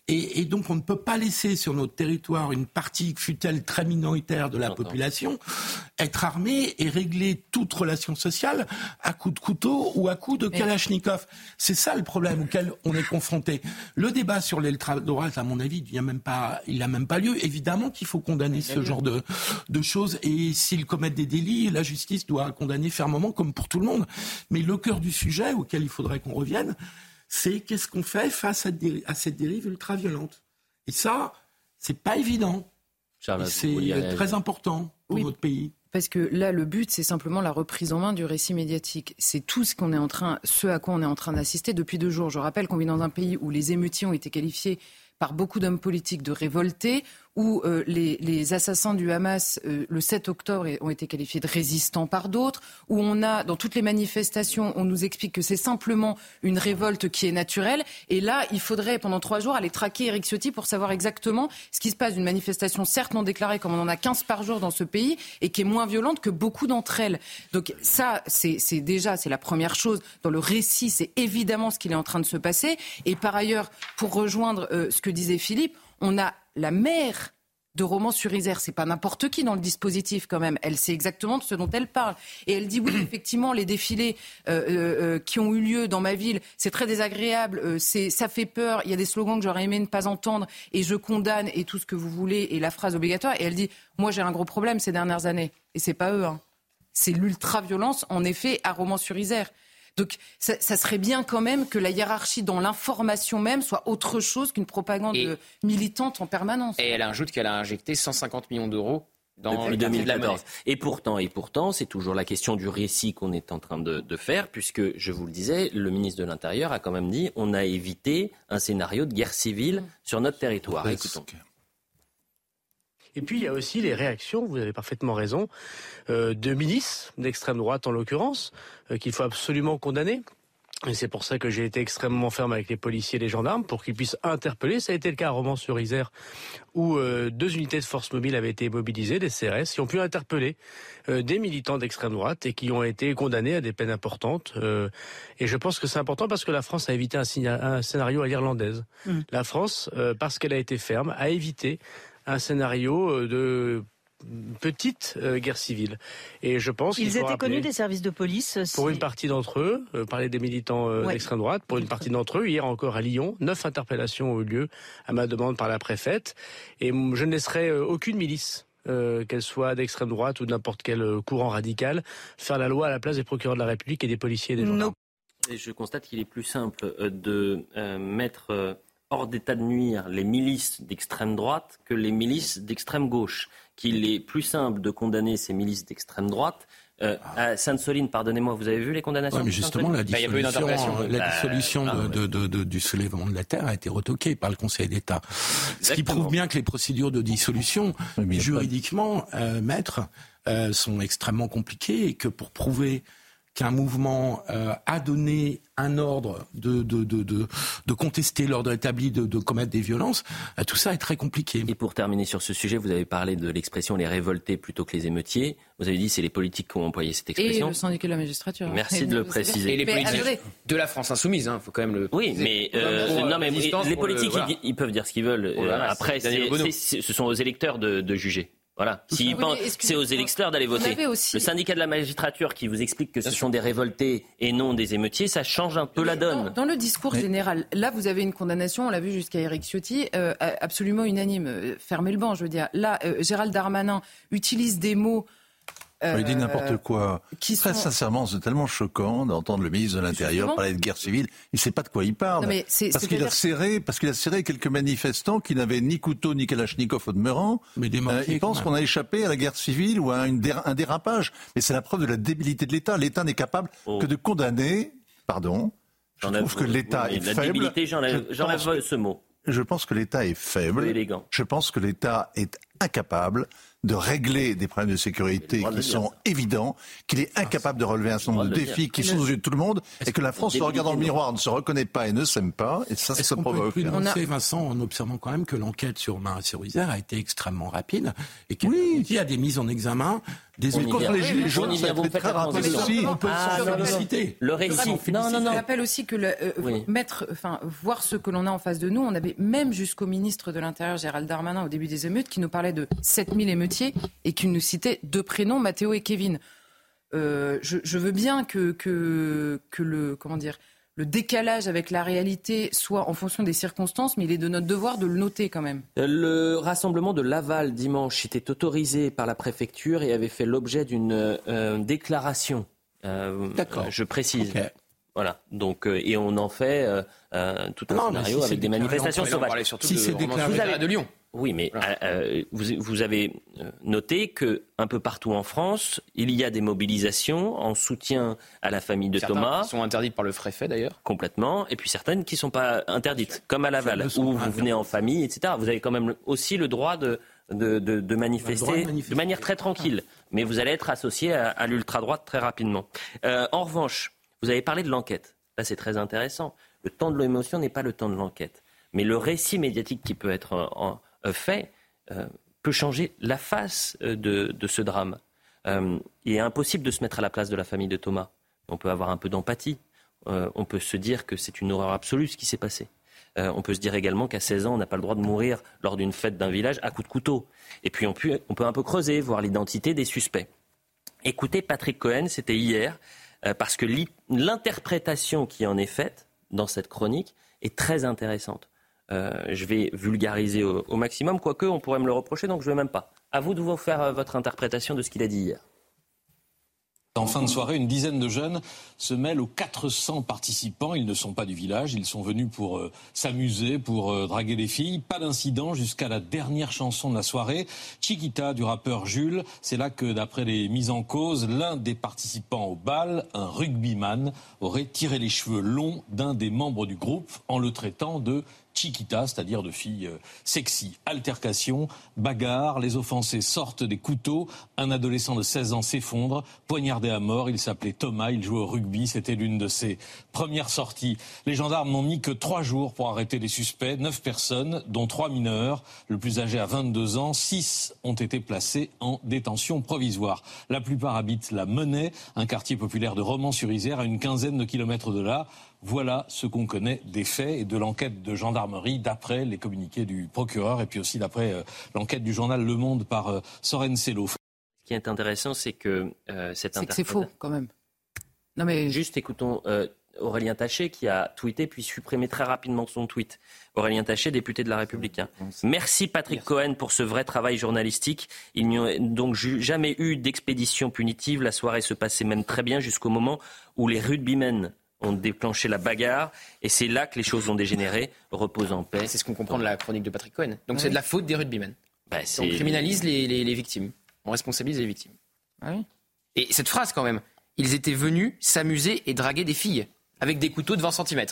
Et, et, donc, on ne peut pas laisser sur notre territoire une partie, fut-elle très minoritaire de la population, être armée et régler toute relation sociale à coups de couteau ou à coups de kalachnikov. C'est ça le problème auquel on est confronté. Le débat sur l'ultra-droite, à mon avis, il n'a même pas, il a même pas lieu. Évidemment qu'il faut condamner ce genre de, de choses. Et s'ils commettent des délits, la justice doit condamner fermement, comme pour tout le monde. Mais le cœur du sujet auquel il faudrait qu'on revienne, c'est qu'est-ce qu'on fait face à, cette dérive ultra-violente. Et ça, c'est pas évident. C'est très important pour notre pays. Parce que là, le but, c'est simplement la reprise en main du récit médiatique. C'est tout ce qu'on est en train, ce à quoi on est en train d'assister depuis deux jours. Je rappelle qu'on vit dans un pays où les émeutiers ont été qualifiés par beaucoup d'hommes politiques de révoltés, où euh, les, assassins du Hamas, euh, le 7 octobre, ont été qualifiés de résistants par d'autres, où on a, dans toutes les manifestations, on nous explique que c'est simplement une révolte qui est naturelle. Et là, il faudrait, pendant trois jours, aller traquer Eric Ciotti pour savoir exactement ce qui se passe d'une manifestation, certes non déclarée, comme on en a 15 par jour dans ce pays, et qui est moins violente que beaucoup d'entre elles. Donc ça, c'est déjà, c'est la première chose. Dans le récit, c'est évidemment ce qu'il est en train de se passer. Et par ailleurs, pour rejoindre euh, ce que disait Philippe, on a la mère de Romans sur Isère. C'est pas n'importe qui dans le dispositif quand même. Elle sait exactement de ce dont elle parle. Et elle dit oui, effectivement, les défilés euh, euh, euh, qui ont eu lieu dans ma ville, c'est très désagréable, c'est, ça fait peur. Il y a des slogans que j'aurais aimé ne pas entendre et je condamne et tout ce que vous voulez et la phrase obligatoire. Et elle dit moi j'ai un gros problème ces dernières années. Et c'est pas eux. Hein. C'est l'ultra-violence, en effet, à Romans sur Isère. Donc ça, serait bien quand même que la hiérarchie dans l'information même soit autre chose qu'une propagande militante en permanence. Et elle ajoute qu'elle a injecté 150 millions d'euros dans le 2014. Et pourtant, et pourtant, c'est toujours la question du récit qu'on est en train de, de, faire, puisque je vous le disais, le ministre de l'Intérieur a quand même dit on a évité un scénario de guerre civile sur notre territoire. Écoutons. Et puis il y a aussi les réactions, vous avez parfaitement raison, euh, de milices, d'extrême droite en l'occurrence, euh, qu'il faut absolument condamner. Et c'est pour ça que j'ai été extrêmement ferme avec les policiers et les gendarmes pour qu'ils puissent interpeller. Ça a été le cas à Romans-sur-Isère où euh, deux unités de force mobile avaient été mobilisées, des CRS, qui ont pu interpeller des militants d'extrême droite et qui ont été condamnés à des peines importantes. et je pense que c'est important parce que la France a évité un, scénario à l'irlandaise. Mmh. La France, parce qu'elle a été ferme, a évité un scénario euh, de petite euh, guerre civile. Et je pense ils étaient connus des services de police. Euh, pour une partie d'entre eux, parler des militants d'extrême droite. Pour une partie d'entre eux, hier encore à Lyon, neuf interpellations ont eu lieu à ma demande par la préfète. Et je ne laisserai aucune milice. qu'elle soit d'extrême droite ou de n'importe quel courant radical, faire la loi à la place des procureurs de la République et des policiers et des gendarmes. Et je constate qu'il est plus simple de mettre hors d'état de nuire les milices d'extrême droite que les milices d'extrême gauche. Qu'il est plus simple de condamner ces milices d'extrême droite euh, à Sainte-Soline, pardonnez-moi, vous avez vu les condamnations Mais justement, la bah, dissolution, la bah, dissolution ah, de, de, de, du soulèvement de la Terre a été retoquée par le Conseil d'État. Ce qui prouve bien que les procédures de dissolution, juridiquement, euh, maître, euh, sont extrêmement compliquées et que pour prouver qu'un mouvement euh, a donné un ordre de, de, de, de, contester l'ordre établi, de, de commettre des violences, euh, tout ça est très compliqué. Et pour terminer sur ce sujet, vous avez parlé de l'expression les révoltés plutôt que les émeutiers. Vous avez dit c'est les politiques qui ont employé cette expression. Et le syndicat de la magistrature. Merci de le préciser. Et les politiques de la France insoumise, il hein, faut quand même le. Oui, mais, euh, non, mais les politiques, ils, peuvent dire ce qu'ils veulent. après, ce sont aux électeurs de, de juger. Voilà. S'ils pensent, c'est aux électeurs d'aller voter. Le syndicat de la magistrature qui vous explique que ce sont des révoltés et non des émeutiers, ça change un peu la donne. Dans, le discours général, là, vous avez une condamnation, on l'a vu jusqu'à Eric Ciotti, euh, absolument unanime. Euh, fermez le banc, je veux dire. Là, euh, Gérald Darmanin utilise des mots il dit n'importe euh, quoi. Très sincèrement, c'est tellement choquant d'entendre le ministre de l'Intérieur parler de guerre civile. Il ne sait pas de quoi il parle. parce qu'il a serré, parce qu'il a serré quelques manifestants qui n'avaient ni couteau ni kalachnikov au demeurant. Mais euh, il pense qu'on a échappé à la guerre civile ou à un dérapage. Mais c'est la preuve de la débilité de l'État. L'État n'est capable oh. que de condamner. Pardon. Je trouve que l'État est faible. J'enlève ce mot. Je pense que l'État est faible. Je pense que l'État est incapable de régler des problèmes de sécurité qui sont évidents, qu'il est incapable de relever un certain nombre de défis qui sont aux yeux de tout le monde, et que la France se regarde dans le miroir, ne se reconnaît pas et ne s'aime pas, et ça, ça provoque. On a... Vincent, en observant quand même que l'enquête sur Marie sur Isère a été extrêmement rapide, et qu'il y a des mises en examen Désolé, contre les gilets jaunes, ça peut très rapide aussi. On peut ah, s'en féliciter. Le récit. Non, non, non. Je rappelle aussi que le, euh, mettre, enfin, voir ce que l'on a en face de nous, on avait même jusqu'au ministre de l'Intérieur, Gérald Darmanin, au début des émeutes, qui nous parlait de 7000 émeutiers et qui nous citait deux prénoms, Mathéo et Kevin. Euh, je, je, veux bien que, que, que le, comment dire, le décalage avec la réalité soit en fonction des circonstances, mais il est de notre devoir de le noter quand même. Le rassemblement de Laval dimanche était autorisé par la préfecture et avait fait l'objet d'une euh, déclaration. Euh, D'accord. je précise. Voilà. Donc et on en fait tout un scénario avec des manifestations sauvages. Si c'est déclaré de Lyon. Oui, mais euh, euh, vous, avez euh, noté que un peu partout en France, il y a des mobilisations en soutien à la famille de Thomas. Qui sont interdites par le préfet d'ailleurs. Complètement. Et puis certaines qui ne sont pas interdites, comme à Laval, où vous venez en famille, etc. Vous avez quand même aussi le droit de, de, manifester, de, manière très tranquille. Mais vous allez être associé à, l'ultra-droite très rapidement. en revanche, vous avez parlé de l'enquête. Là, c'est très intéressant. Le temps de l'émotion n'est pas le temps de l'enquête. Mais le récit médiatique qui peut être en, fait euh, peut changer la face euh, de, ce drame. il est impossible de se mettre à la place de la famille de Thomas. On peut avoir un peu d'empathie. on peut se dire que c'est une horreur absolue ce qui s'est passé. on peut se dire également qu'à 16 ans, on n'a pas le droit de mourir lors d'une fête d'un village à coups de couteau. Et puis on peut, on peut un peu creuser, voir l'identité des suspects. Écoutez, Patrick Cohen, c'était hier, parce que l'interprétation qui en est faite dans cette chronique est très intéressante. Euh, je vais vulgariser au, maximum, quoique on pourrait me le reprocher, donc je ne vais même pas. À vous de vous faire euh, votre interprétation de ce qu'il a dit hier. En fin de soirée, une dizaine de jeunes se mêlent aux 400 participants. Ils ne sont pas du village, ils sont venus pour euh, s'amuser, pour draguer des filles. Pas d'incident jusqu'à la dernière chanson de la soirée, Chiquita du rappeur Jules. C'est là que, d'après les mises en cause, l'un des participants au bal, un rugbyman, aurait tiré les cheveux longs d'un des membres du groupe en le traitant de chiquita, c'est-à-dire de filles euh, sexy. Altercation, bagarre, les offensés sortent des couteaux, un adolescent de 16 ans s'effondre, poignardé à mort, il s'appelait Thomas, il jouait au rugby, c'était l'une de ses premières sorties. Les gendarmes n'ont mis que trois jours pour arrêter les suspects, neuf personnes, dont trois mineurs, le plus âgé à 22 ans, six ont été placés en détention provisoire. La plupart habitent la Menée, un quartier populaire de Romans-sur-Isère, à une quinzaine de kilomètres de là. Voilà ce qu'on connaît des faits et de l'enquête de gendarmerie d'après les communiqués du procureur et puis aussi d'après euh, l'enquête du journal Le Monde par euh, Soren Sello. Ce qui est intéressant, c'est que euh, cette C'est faux quand même. Non mais juste écoutons Aurélien Taché qui a tweeté puis supprimé très rapidement son tweet. Aurélien Taché, député de La République. Hein. Merci Patrick Cohen pour ce vrai travail journalistique. Il n'y a donc jamais eu d'expédition punitive. La soirée se passait même très bien jusqu'au moment où les rugbymen ont déclenché la bagarre et c'est là que les choses ont dégénéré. Repose en paix. C'est ce qu'on comprend de la chronique de Patrick Cohen. Donc c'est de la faute des rugbymen. Bah, on criminalise les, victimes. On responsabilise les victimes. Ah et cette phrase quand même. Ils étaient venus s'amuser et draguer des filles avec des couteaux de 20 cm.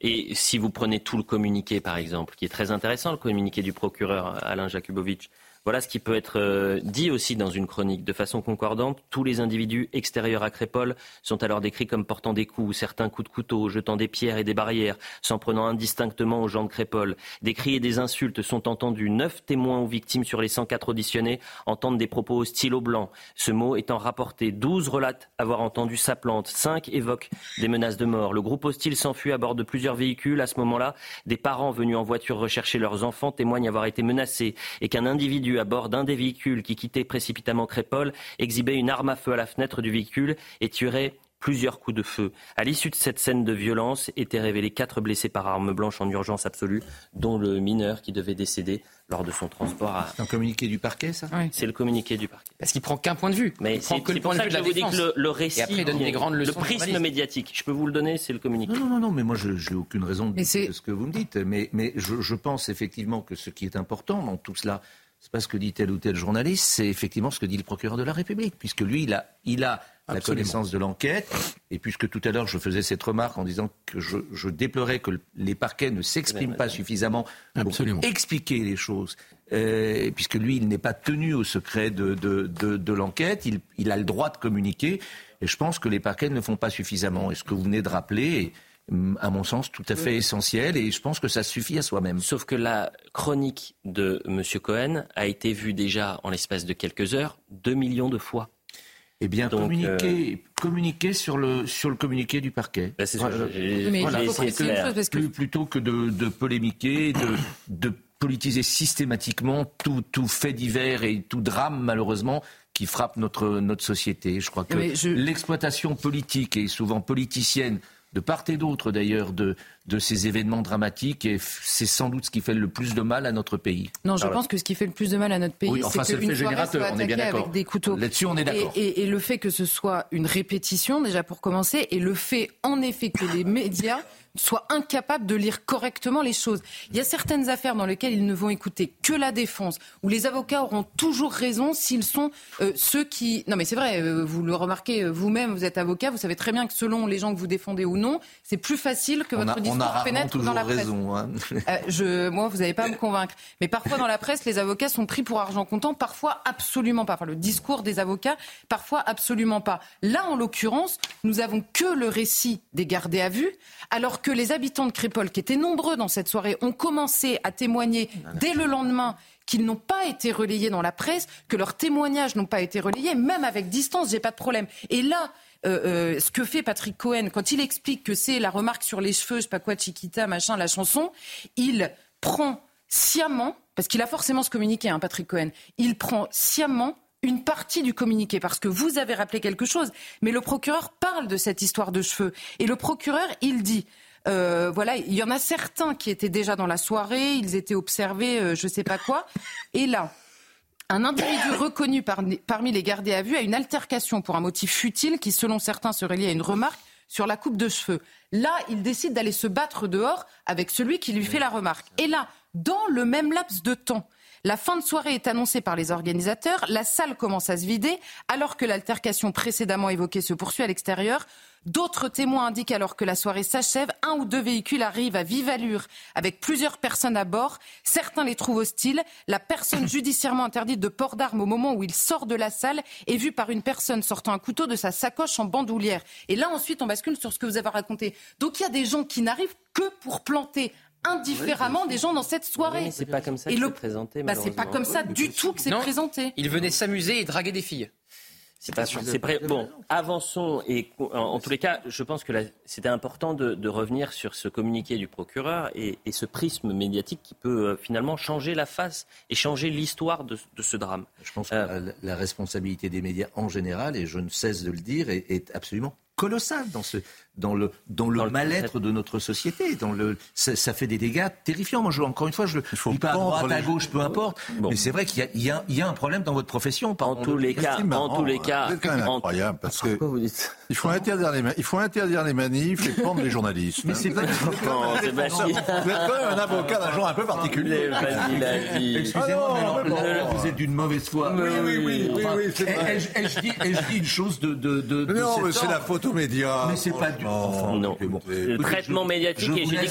Et si vous prenez tout le communiqué, par exemple, qui est très intéressant, le communiqué du procureur Alain Jakubowicz, voilà ce qui peut être euh, dit aussi dans une chronique. De façon concordante, tous les individus extérieurs à Crépole sont alors décrits comme portant des coups, certains coups de couteau, jetant des pierres et des barrières, s'en prenant indistinctement aux gens de Crépole. Des cris et des insultes sont entendus. Neuf témoins ou victimes sur les 104 auditionnés entendent des propos hostiles aux Blancs. Ce mot étant rapporté, 12 relatent avoir entendu sa plante, 5 évoquent des menaces de mort. Le groupe hostile s'enfuit à bord de plusieurs véhicules. À ce moment-là, des parents venus en voiture rechercher leurs enfants témoignent avoir été menacés et qu'un individu à bord d'un des véhicules qui quittait précipitamment Crépole exhibait une arme à feu à la fenêtre du véhicule et tuerait plusieurs coups de feu. À l'issue de cette scène de violence, étaient révélés quatre blessés par arme blanche en urgence absolue, dont le mineur qui devait décéder lors de son transport à... C'est un communiqué du parquet, ça C'est le communiqué du parquet. Parce qu'il prend qu'un point de vue. Mais c'est que le point de vue de la vous que le, récit, et après, il donne des grandes leçons le prisme médiatique, je peux vous le donner, c'est le communiqué. Non, non, non, mais moi, je n'ai aucune raison de, ce que vous me dites. Mais, mais je, je pense effectivement que ce qui est important dans tout cela, c'est pas ce que dit tel ou tel journaliste, c'est effectivement ce que dit le procureur de la République, puisque lui, il a, il a la connaissance de l'enquête. Et puisque tout à l'heure, je faisais cette remarque en disant que je, déplorais que les parquets ne s'expriment pas suffisamment pour expliquer les choses, euh, puisque lui, il n'est pas tenu au secret de, de, de, l'enquête, il, il, a le droit de communiquer. Et je pense que les parquets ne font pas suffisamment. Et ce que vous venez de rappeler, à mon sens, tout à fait essentiel et je pense que ça suffit à soi-même. Sauf que la chronique de M. Cohen a été vue déjà en l'espace de quelques heures 2 millions de fois. Eh bien, Donc, communiquer, euh, communiquer sur, le, sur le communiqué du parquet. C'est ce que Voilà. j'ai- Mais Voilà. il faut préciser une chose, parce que- Plus- Plutôt que de, de polémiquer, de, de politiser systématiquement tout, tout fait divers et tout drame, malheureusement, qui frappe notre, notre société. Je crois que je- l'exploitation politique et souvent politicienne, de part et d'autre d'ailleurs, de, de ces événements dramatiques, et c'est sans doute ce qui fait le plus de mal à notre pays. Non, je pense que ce qui fait le plus de mal à notre pays, Oui, enfin, c'est le qu'une fait soirée soit on est bien attaquée d'accord. avec des couteaux. Là-dessus, on est d'accord. Et, et- et le fait que ce soit une répétition, déjà pour commencer, et le fait, en effet, que les médias soient incapables de lire correctement les choses. Il y a certaines affaires dans lesquelles ils ne vont écouter que la défense, où les avocats auront toujours raison s'ils sont euh, ceux qui... Non mais c'est vrai, euh, vous le remarquez euh, vous-même, vous êtes avocat, vous savez très bien que selon les gens que vous défendez ou non, c'est plus facile que On votre a discours pénètre dans la presse. raison. hein. Euh, je, moi, vous n'allez pas à me convaincre. Mais parfois, dans la presse, les avocats sont pris pour argent comptant, parfois absolument pas. Enfin, le discours des avocats, parfois absolument pas. Là, en l'occurrence, nous avons que le récit des gardés à vue, alors que les habitants de Crépol, qui étaient nombreux dans cette soirée, ont commencé à témoigner dès le lendemain qu'ils n'ont pas été relayés dans la presse, que leurs témoignages n'ont pas été relayés, même avec distance, j'ai pas de problème. Et là, euh, euh, ce que fait Patrick Cohen quand il explique que c'est la remarque sur les cheveux, je sais pas quoi, Chiquita, machin, la chanson, il prend sciemment, parce qu'il a forcément ce communiqué, hein, Patrick Cohen, il prend sciemment une partie du communiqué, parce que vous avez rappelé quelque chose, mais le procureur parle de cette histoire de cheveux. Et le procureur, il dit, euh, voilà, il y en a certains qui étaient déjà dans la soirée, ils étaient observés, euh, je sais pas quoi, et là, un individu reconnu par- parmi les gardés à vue a une altercation pour un motif futile qui, selon certains, serait lié à une remarque sur la coupe de cheveux. Là, il décide d'aller se battre dehors avec celui qui lui fait la remarque. Et là, dans le même laps de temps, la fin de soirée est annoncée par les organisateurs, la salle commence à se vider, alors que l'altercation précédemment évoquée se poursuit à l'extérieur. D'autres témoins indiquent alors que la soirée s'achève, un ou deux véhicules arrivent à vive allure avec plusieurs personnes à bord. Certains les trouvent hostiles. La personne judiciairement interdite de port d'armes au moment où il sort de la salle est vue par une personne sortant un couteau de sa sacoche en bandoulière. Et là ensuite on bascule sur ce que vous avez raconté. Donc il y a des gens qui n'arrivent que pour planter indifféremment des gens dans cette soirée. Oui, c'est pas comme ça Et que le- c'est présenté. Bah, c'est pas comme ça du tout que c'est Non. présenté. Il venait s'amuser et draguer des filles. C'est pas sûr. Bon, avançons et en, en tous les cas, je pense que c'était important de, de revenir sur ce communiqué du procureur et, et ce prisme médiatique qui peut euh, finalement changer la face et changer l'histoire de, de ce drame. Je pense que la, la responsabilité des médias en général, et je ne cesse de le dire, est, est absolument colossale dans, ce, dans le, dans le mal-être de notre société. Dans le, ça, ça fait des dégâts terrifiants. Moi, je, encore une fois, je ne dis pas à droite, à les- gauche, peu importe. Mais c'est vrai qu'il y a- il y, a- il y a un problème dans votre profession. En tous les cas, en tous les cas, C'est quand même en- incroyable parce que il faut interdire les il faut interdire les manifs et prendre les journalistes. Mais pas Non, c'est pas Vous êtes quand même un avocat d'un genre un peu particulier. Excusez-moi, là, vous êtes d'une mauvaise foi. Oui, oui, oui, vrai. ai-je- ai-je dit, ai-je dit une chose de. Non, mais c'est la Mais c'est pas du. Enfin, Non. bon. Le traitement médiatique, je et j'ai dit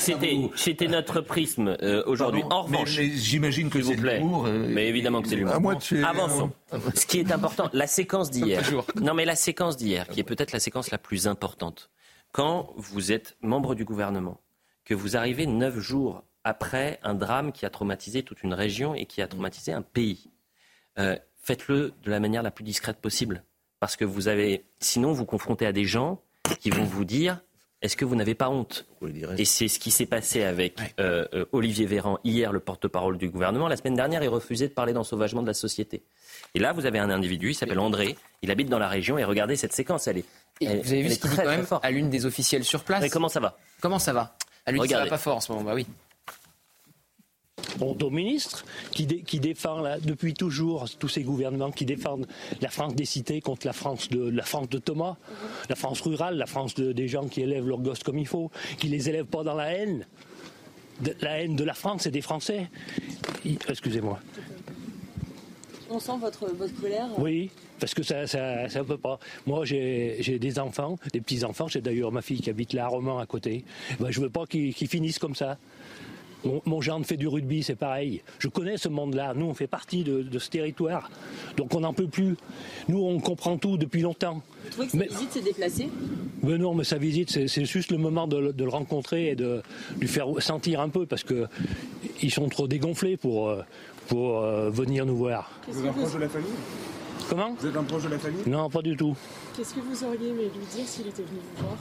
que c'était, notre prisme euh, aujourd'hui. Pardon, En revanche, mais j'imagine que s'il vous c'est plaît. l'humour, euh, Mais évidemment que c'est l'humour. À moitié. Avançons. Ce qui est important, la séquence d'hier. Non, mais la séquence d'hier, qui est peut-être la séquence la plus importante. Quand vous êtes membre du gouvernement, que vous arrivez neuf jours après un drame qui a traumatisé toute une région et qui a traumatisé un pays, euh, faites-le de la manière la plus discrète possible. Parce que vous avez, sinon, vous confrontez à des gens qui vont vous dire est-ce que vous n'avez pas honte? Et c'est ce qui s'est passé avec euh, euh, Olivier Véran hier, le porte-parole du gouvernement. La semaine dernière, il refusait de parler d'ensauvagement de la société. Et là, vous avez un individu, il s'appelle André, il habite dans la région et regardez cette séquence, elle est. Et elle- vous avez vu ce qu'il dit très, quand très même forte. à l'une des officielles sur place? Mais comment ça va? Comment ça va? À lui, ça Regardez. va pas fort en ce moment. Bah oui. Bon, au ministre qui, dé- qui défend là, depuis toujours tous ces gouvernements qui défendent la France des cités contre la France de la France de Thomas, la France rurale, la France de- des gens qui élèvent leurs gosses comme il faut, qui les élèvent pas dans la haine, de- la haine de la France et des Français. Excusez-moi. On sent votre, votre colère. Oui, parce que ça, ça, ça peut pas. Moi, j'ai des enfants, des petits enfants. J'ai d'ailleurs ma fille qui habite là à Romans à côté. Ben, je veux pas qu'ils qu'ils finissent comme ça. Mon, gendre fait du rugby, c'est pareil. Je connais ce monde-là. Nous, on fait partie de, ce territoire. Donc on n'en peut plus. Nous, on comprend tout depuis longtemps. Vous trouvez que sa visite s'est déplacée? Mais Non, mais sa visite, c'est juste le moment de, le rencontrer et de lui faire sentir un peu parce qu'ils sont trop dégonflés pour, euh, pour euh, venir nous voir. Vous êtes un proche de la famille? Comment? Vous êtes un proche de la famille? Non, pas du tout. Qu'est-ce que vous auriez aimé lui dire s'il était venu vous voir?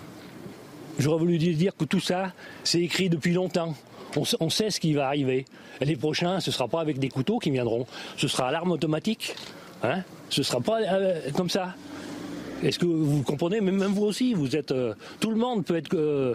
J'aurais voulu dire que tout ça, c'est écrit depuis longtemps. On, sait ce qui va arriver. les prochains, ce ne sera pas avec des couteaux qui viendront. Ce sera à l'arme automatique. Hein ce ne sera pas euh, comme ça. Est-ce que vous comprenez? Même vous aussi, vous êtes. Euh, tout le monde peut être euh,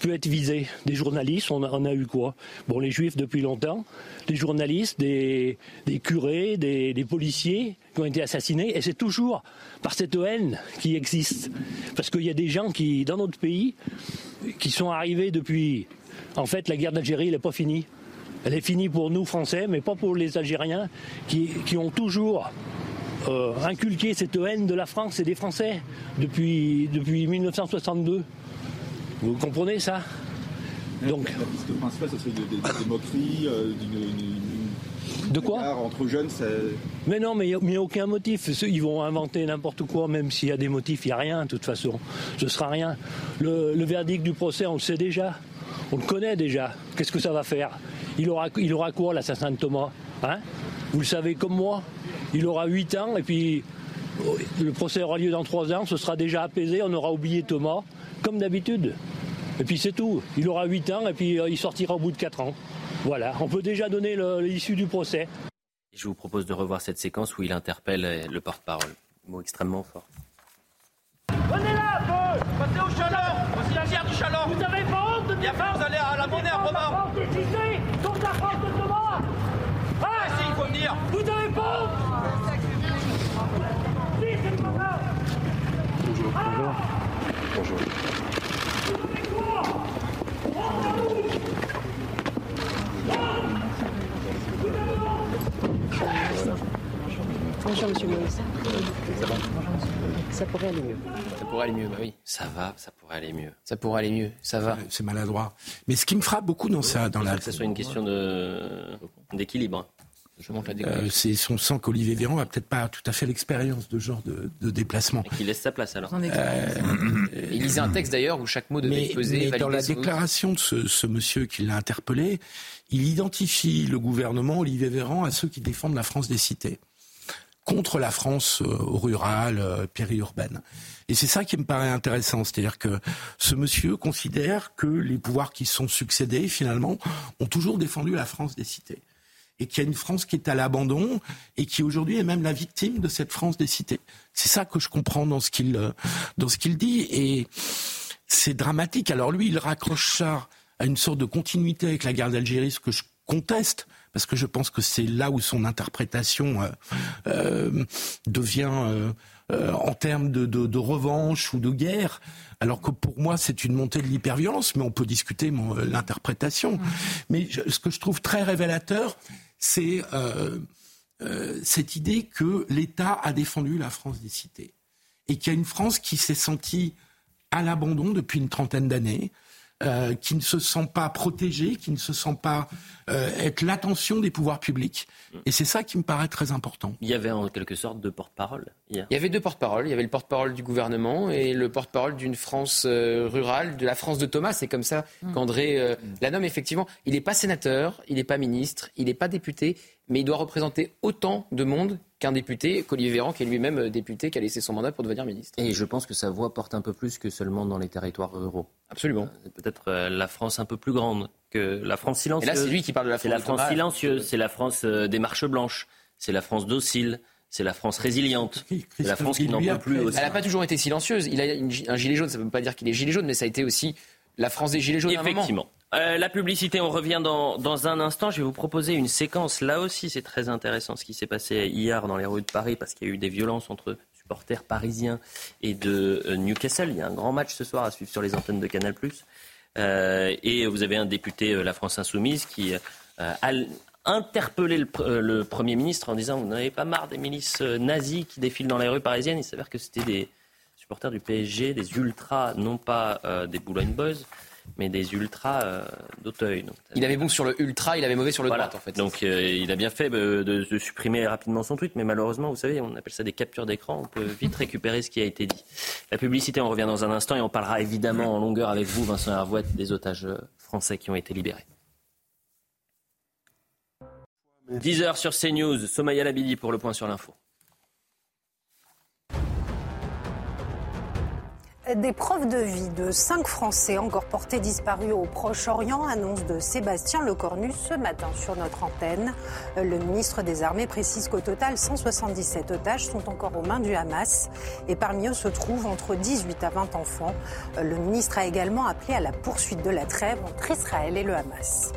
peut être visé. Des journalistes, on a, a, eu quoi? Bon, les juifs depuis longtemps, des journalistes, des, curés, des, policiers qui ont été assassinés, et c'est toujours par cette haine qui existe, parce qu'il y a des gens qui, dans notre pays, qui sont arrivés depuis. En fait, la guerre d'Algérie, n'est pas finie. Elle est finie pour nous Français, mais pas pour les Algériens qui, qui ont toujours euh, inculquer cette haine de la France et des Français depuis, depuis 1962. Vous comprenez ça? Donc, la piste principale, ce serait des, moqueries, euh, de quoi Entre jeunes, Mais non, mais il n'y a, aucun motif. Ils vont inventer n'importe quoi, même s'il y a des motifs, il n'y a rien, de toute façon. Ce sera rien. Le, verdict du procès, on le sait déjà. On le connaît déjà. Qu'est-ce que ça va faire? Il aura, il aura quoi, l'assassin de Thomas? Hein? Vous le savez comme moi il aura 8 ans et puis oh, le procès aura lieu dans 3 ans, ce sera déjà apaisé, on aura oublié Thomas, comme d'habitude. Et puis c'est tout. Il aura 8 ans et puis euh, il sortira au bout de 4 ans. Voilà, on peut déjà donner l'issue du procès. Je vous propose de revoir cette séquence où il interpelle euh, le porte-parole. Mot extrêmement fort. Venez là un peu Passez au chaleur Voici la guerre du chaleur Vous avez honte de Bien fait, vous allez à la monnaie à Romain. Contre la France de Thomas Ah si, il faut venir. Vous avez pas honte. Bonjour. Bonjour. Bonjour Monsieur Moïse. Ça pourrait aller mieux. Ça pourrait aller mieux, bah oui. Ça va, ça pourrait aller mieux. Ça pourrait aller mieux, ça va. C'est maladroit. Mais ce qui me frappe beaucoup dans ça, dans la. Que ce soit une question d'équilibre. Euh, c'est son sent qu'Olivier Véran n'a peut-être pas tout à fait l'expérience de genre de, déplacement. Et qu'il laisse sa place alors. Euh, il lisait un texte d'ailleurs où chaque mot devait peser. Mais dans la déclaration de ce, monsieur qui l'a interpellé, il identifie le gouvernement Olivier Véran à ceux qui défendent la France des cités contre la France euh, rurale, périurbaine. Et c'est ça qui me paraît intéressant, c'est-à-dire que ce monsieur considère que les pouvoirs qui sont succédés, finalement, ont toujours défendu la France des cités et qu'il y a une France qui est à l'abandon et qui aujourd'hui est même la victime de cette France des cités. C'est ça que je comprends dans ce qu'il euh, dans ce qu'il dit et c'est dramatique. Alors lui, il raccroche ça à une sorte de continuité avec la guerre d'Algérie, ce que je conteste parce que je pense que c'est là où son interprétation euh, euh, devient en termes de, de, de, revanche ou de guerre, alors que pour moi c'est une montée de l'hyperviolence, mais on peut discuter l'interprétation. Mmh. Mais ce que je trouve très révélateur, c'est euh, euh, cette idée que l'État a défendu la France des cités et qu'il y a une France qui s'est sentie à l'abandon depuis une trentaine d'années, euh, qui ne se sent pas protégée, qui ne se sent pas être l'attention des pouvoirs publics. Et c'est ça qui me paraît très important. Il y avait en quelque sorte deux porte-paroles Il y avait deux porte-paroles. Il y avait le porte-parole du gouvernement et le porte-parole d'une France rurale, de la France de Thomas. C'est comme ça mmh. qu'André la nomme effectivement. Il n'est pas sénateur, il n'est pas ministre, il n'est pas député, mais il doit représenter autant de monde qu'un député, qu'Olivier Véran, qui est lui-même euh, député, qui a laissé son mandat pour devenir ministre. Et je pense que sa voix porte un peu plus que seulement dans les territoires ruraux. Absolument. Euh, peut-être euh, la France un peu plus grande que la France silencieuse. Et là, c'est lui qui parle de la France. C'est la France silencieuse, c'est la France des marches blanches, c'est la France docile. C'est la France résiliente. C'est la France qui n'en peut plus. Elle n'a pas toujours été silencieuse. Il a un gilet jaune. Ça ne veut pas dire qu'il est gilet jaune, mais ça a été aussi la France des gilets jaunes. Effectivement. Euh, la publicité, on revient dans, dans, un instant. Je vais vous proposer une séquence. Là aussi, c'est très intéressant ce qui s'est passé hier dans les rues de Paris parce qu'il y a eu des violences entre supporters parisiens et de euh, Newcastle. Il y a un grand match ce soir à suivre sur les antennes de Canal+. Euh, et vous avez un député, euh, la France Insoumise, qui a interpellé le, Premier ministre en disant Vous n'avez pas marre des milices nazies qui défilent dans les rues parisiennes Il s'avère que c'était des supporters du PSG, des ultras, non pas des Boulogne Boys mais des ultras euh, d'Auteuil. Il avait bon sur le ultra, il avait mauvais sur le droit, en fait. Donc euh, il a bien fait de, de, supprimer rapidement son tweet, mais malheureusement, vous savez, on appelle ça des captures d'écran, on peut vite récupérer ce qui a été dit. La publicité, on revient dans un instant et on parlera évidemment en longueur avec vous, Vincent Hervouette, des otages français qui ont été libérés. 10h sur CNews, Somaya Labidi pour le point sur l'info. Des preuves de vie de cinq Français encore portés disparus au Proche-Orient, annonce de Sébastien Lecornu ce matin sur notre antenne. Le ministre des Armées précise qu'au total, 177 otages sont encore aux mains du Hamas et parmi eux se trouvent entre 18 à 20 enfants. Le ministre a également appelé à la poursuite de la trêve entre Israël et le Hamas.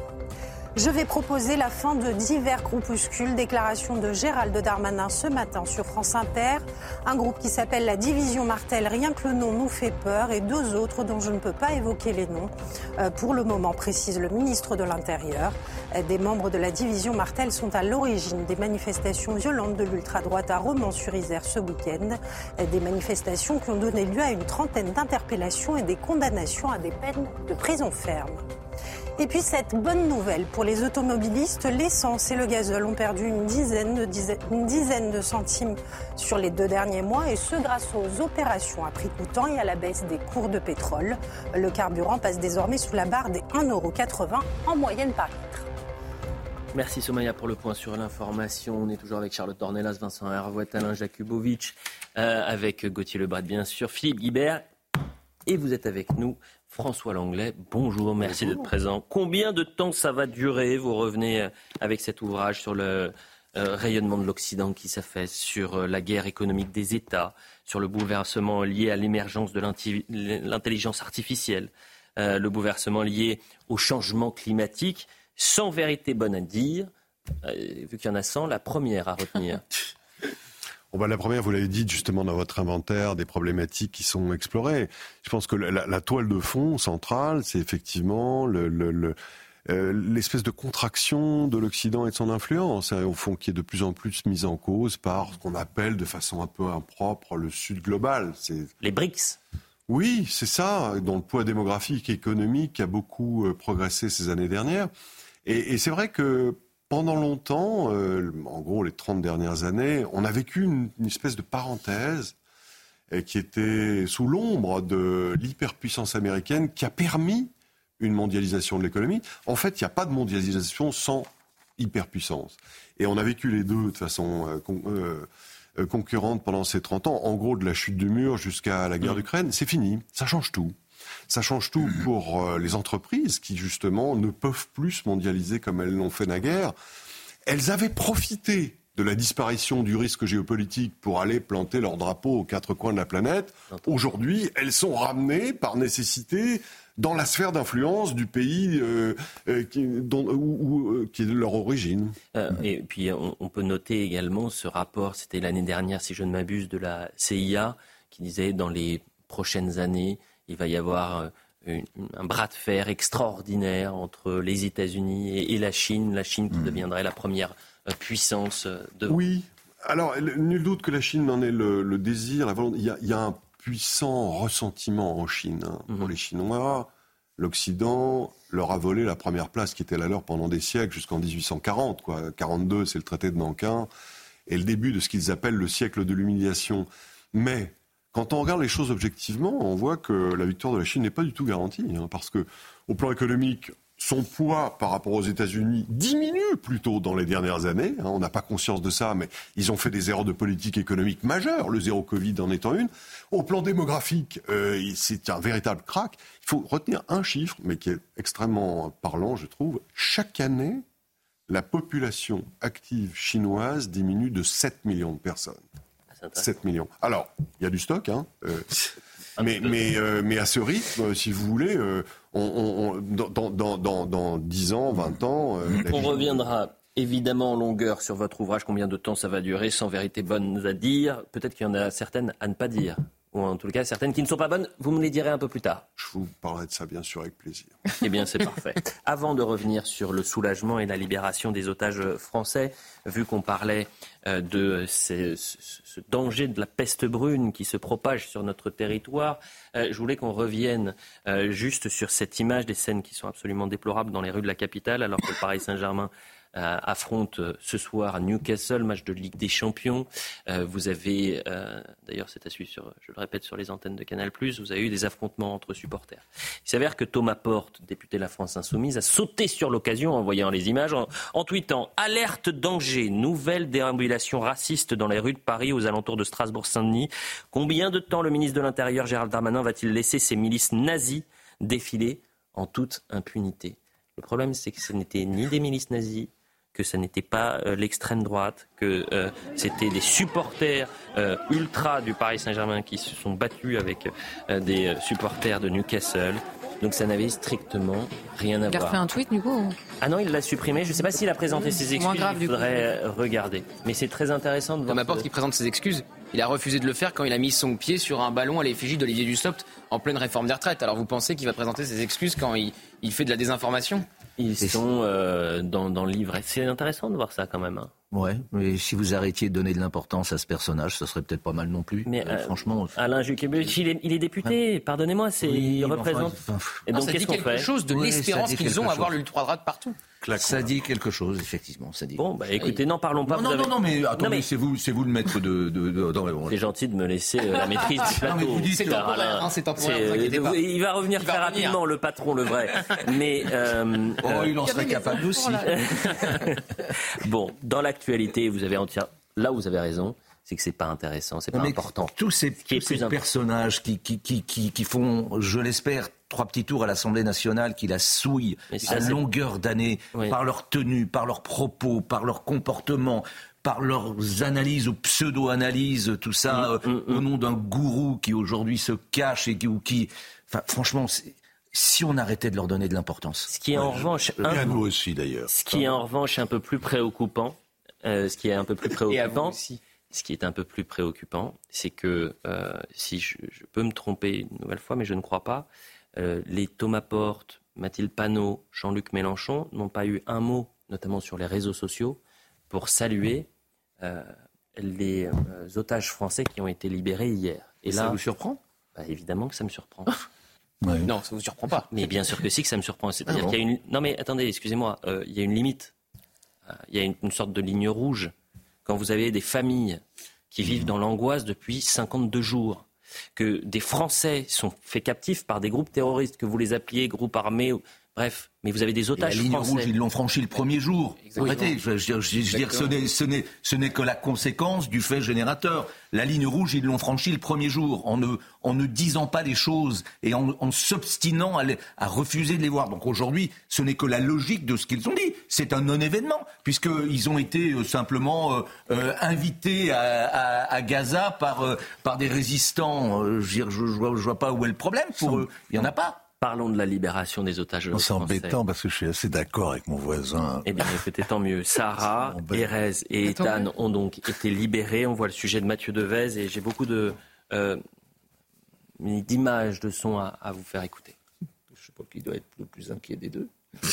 Je vais proposer la fin de divers groupuscules. Déclaration de Gérald Darmanin ce matin sur France Inter. Un groupe qui s'appelle la Division Martel. Rien que le nom nous fait peur. Et deux autres dont je ne peux pas évoquer les noms. Euh, pour le moment, précise le ministre de l'Intérieur. Euh, des membres de la Division Martel sont à l'origine des manifestations violentes de l'ultra-droite à Romans-sur-Isère ce week-end. Euh, des manifestations qui ont donné lieu à une trentaine d'interpellations et des condamnations à des peines de prison ferme. Et puis cette bonne nouvelle pour les automobilistes, l'essence et le gazole ont perdu une dizaine, de centimes sur les deux derniers mois et ce grâce aux opérations à prix coûtant et à la baisse des cours de pétrole. Le carburant passe désormais sous la barre des 1,80€ en moyenne par litre. Merci Somaya pour le point sur l'information. On est toujours avec Charlotte Dornelas, Vincent Hervouet, Alain Jakubovic, euh, avec Gauthier Lebret bien sûr, Philippe Guibert. Et vous êtes avec nous François Langlais, bonjour, merci d'être présent. Combien de temps ça va durer Vous revenez euh, avec cet ouvrage sur le euh, rayonnement de l'Occident qui s'affaisse, sur euh, la guerre économique des États, sur le bouleversement lié à l'émergence de l'intelligence artificielle, le bouleversement lié au changement climatique, sans vérité bonne à dire, vu qu'il y en a 100, la première à retenir. Bah, la première, vous l'avez dit justement dans votre inventaire des problématiques qui sont explorées. Je pense que la, toile de fond centrale, c'est effectivement le, euh, l'espèce de contraction de l'Occident et de son influence, hein, au fond, qui est de plus en plus mise en cause par ce qu'on appelle de façon un peu impropre le Sud global. C'est les BRICS. Oui, c'est ça, dont le poids démographique et économique a beaucoup euh, progressé ces années dernières. Et, et c'est vrai que pendant longtemps, euh, en gros les 30 dernières années, on a vécu une, espèce de parenthèse euh, qui était sous l'ombre de l'hyperpuissance américaine qui a permis une mondialisation de l'économie. En fait, il n'y a pas de mondialisation sans hyperpuissance. Et on a vécu les deux de façon euh, concurrente pendant ces 30 ans. En gros, de la chute du mur jusqu'à la guerre mmh. d'Ukraine, c'est fini. Ça change tout. Ça change tout pour euh, les entreprises qui, justement, ne peuvent plus se mondialiser comme elles l'ont fait naguère. Elles avaient profité de la disparition du risque géopolitique pour aller planter leur drapeau aux quatre coins de la planète. Aujourd'hui, elles sont ramenées par nécessité dans la sphère d'influence du pays euh, euh, qui, où, qui, est de leur origine. et puis on, peut noter également ce rapport, c'était l'année dernière, si je ne m'abuse, de la CIA, qui disait dans les prochaines années, il va y avoir euh, un bras de fer extraordinaire entre les États-Unis et, la Chine, la Chine qui hmm. deviendrait la première euh, puissance euh, de. Oui, alors nul doute que la Chine en est le, désir, la volonté. Il y, a, un puissant ressentiment en Chine hein, pour hmm. les Chinois. L'Occident leur a volé la première place qui était la leur pendant des siècles, jusqu'en 1840. Quoi. 42, c'est le traité de Nankin, et le début de ce qu'ils appellent le siècle de l'humiliation. Mais quand on regarde les choses objectivement, on voit que la victoire de la Chine n'est pas du tout garantie, hein, parce que au plan économique, son poids par rapport aux États-Unis diminue plutôt dans les dernières années. Hein. on n'a pas conscience de ça, mais ils ont fait des erreurs de politique économique majeures, le zéro Covid en étant une. Au plan démographique, euh, c'est un véritable crack. Il faut retenir un chiffre, mais qui est extrêmement parlant, je trouve. Chaque année, la population active chinoise diminue de 7 millions de personnes. 7 millions. Alors, il y a du stock, hein, euh, mais, mais, euh, mais à ce rythme, si vous voulez, euh, on, dans, dans, dans, 10 ans, 20 ans... on reviendra évidemment en longueur sur votre ouvrage, combien de temps ça va durer, sans vérité bonne à dire. Peut-être qu'il y en a certaines à ne pas dire. ou en tout cas certaines qui ne sont pas bonnes. Vous me les direz un peu plus tard. Je vous parlerai de ça bien sûr avec plaisir. Eh bien, c'est parfait. Avant de revenir sur le soulagement et la libération des otages français, vu qu'on parlait euh, de ce, danger de la peste brune qui se propage sur notre territoire, euh, je voulais qu'on revienne euh, juste sur cette image des scènes qui sont absolument déplorables dans les rues de la capitale, alors que Paris Saint-Germain euh, affronte euh, ce soir Newcastle, match de Ligue des Champions. Euh, vous avez, d'ailleurs, c'est à suivre, je le répète, sur les antennes de Canal+, vous avez eu des affrontements entre supporters. Il s'avère que Thomas Porte, député de la France Insoumise, a sauté sur l'occasion en voyant les images, en, en tweetant « Alerte danger, nouvelle déambulation raciste dans les rues de Paris aux alentours de Strasbourg-Saint-Denis. Combien de temps le ministre de l'Intérieur, Gérald Darmanin, va-t-il laisser ces milices nazies défiler en toute impunité ?» Le problème, c'est que ce n'était ni des milices nazies, que ce n'était pas euh, l'extrême droite, que euh, c'était des supporters euh, ultra du Paris Saint-Germain qui se sont battus avec des supporters de Newcastle. Donc ça n'avait strictement rien à voir. Il a fait un tweet du coup Ah non, il l'a supprimé. Je ne sais pas s'il a présenté ses excuses. Grave, il faudrait regarder. Mais c'est très intéressant de voir. Comme porte qui présente ses excuses, il a refusé de le faire quand il a mis son pied sur un ballon à l'effigie d'Olivier Dussopt en pleine réforme des retraites. Alors vous pensez qu'il va présenter ses excuses quand il, il fait de la désinformation? Ils sont euh, dans, dans, le livret. C'est intéressant de voir ça quand même. Hein. Ouais, mais si vous arrêtiez de donner de l'importance à ce personnage, ce serait peut-être pas mal non plus. Mais euh, franchement, Alain Juppé, il est, il est député. Pardonnez-moi, c'est il représente. Et donc, ça dit quelque chose de l'espérance qu'ils ont à voir l'ultra droite partout. Ça dit quelque chose, effectivement. Ça dit. Bon, bah écoutez, n'en parlons pas. Non, non, non, mais attendez, c'est vous, c'est vous le maître de. de, de, c'est gentil de me laisser euh, la maîtrise du plateau. Non, mais c'est temporaire, hein, c'est temporaire. il va revenir très rapidement, le patron, le vrai. Mais euh, oh, il en serait capable aussi. bon, dans l'actualité, vous avez entière. Là, vous avez raison c'est que c'est pas intéressant, c'est pas important. Tous ces, tous ces personnages qui, qui, qui, qui, font, je l'espère, trois petits tours à l'Assemblée nationale, qui la souillent à longueur d'année par leur tenue, par leurs propos, par leur comportement, par leurs analyses ou pseudo-analyses, tout ça, mm, euh, mm, au mm. nom d'un gourou qui aujourd'hui se cache et qui, ou qui, enfin, franchement, si on arrêtait de leur donner de l'importance. Ce qui est en revanche, un, nous aussi d'ailleurs. Ce qui est en revanche un peu plus préoccupant, euh, ce qui est un peu plus préoccupant, ce qui est un peu plus préoccupant, c'est que, euh, si je, peux me tromper une nouvelle fois, mais je ne crois pas, euh, les Thomas Porte, Mathilde Panot, Jean-Luc Mélenchon n'ont pas eu un mot, notamment sur les réseaux sociaux, pour saluer euh, les otages français qui ont été libérés hier. Et, là, ça vous surprend? bah, Évidemment que ça me surprend. Non, ça ne vous surprend pas. Mais bien sûr que si, que ça me surprend. C'est-à-dire ah qu'il y a une... Non mais attendez, excusez-moi, il y a une limite. Il y a une sorte de ligne rouge. Quand vous avez des familles qui vivent dans l'angoisse depuis 52 jours, que des Français sont faits captifs par des groupes terroristes, que vous les appeliez groupes armés, bref, mais vous avez des otages la ligne rouge, ils l'ont franchi le premier jour. Arrêtez, je, je, je, dire, ce n'est que la conséquence du fait générateur. La ligne rouge, ils l'ont franchi le premier jour, en ne, en ne disant pas les choses et en, en s'obstinant à, à, refuser de les voir. Donc aujourd'hui, ce n'est que la logique de ce qu'ils ont dit. C'est un non-événement, puisqu'ils ont été euh, simplement euh, euh, invités à, à, à, Gaza par, euh, par des résistants. je ne vois, vois, pas où est le problème pour eux. Il n'y en a pas. Parlons de la libération des otages C'est embêtant parce que je suis assez d'accord avec mon voisin. Eh bien, écoutez, tant mieux. Sarah, Erez et Ethan ont donc été libérés. On voit le sujet de Mathieu Devez et j'ai beaucoup de euh, d'images, de sons à, vous faire écouter. Je ne sais pas qui doit être le plus inquiet des deux.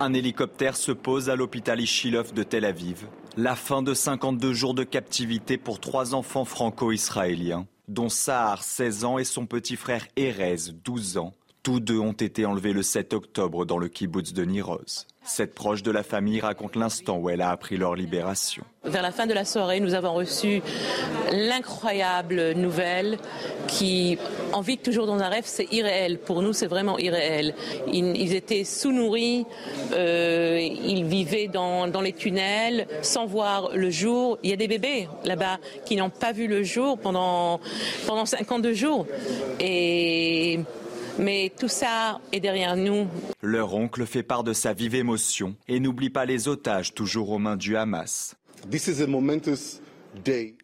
Un hélicoptère se pose à l'hôpital Ishilov de Tel Aviv. La fin de 52 jours de captivité pour trois enfants franco-israéliens dont Sahar, 16 ans, et son petit frère Erez, 12 ans. Tous deux ont été enlevés le 7 octobre dans le kibbutz de Niroz. Cette proche de la famille raconte l'instant où elle a appris leur libération. Vers la fin de la soirée, nous avons reçu l'incroyable nouvelle qui, en vit toujours dans un rêve, c'est irréel. Pour nous, c'est vraiment irréel. Ils, étaient sous-nourris, euh, ils vivaient dans, dans les tunnels sans voir le jour. Il y a des bébés là-bas qui n'ont pas vu le jour pendant, pendant 52 jours. Et mais tout ça est derrière nous. Leur oncle fait part de sa vive émotion et n'oublie pas les otages toujours aux mains du Hamas.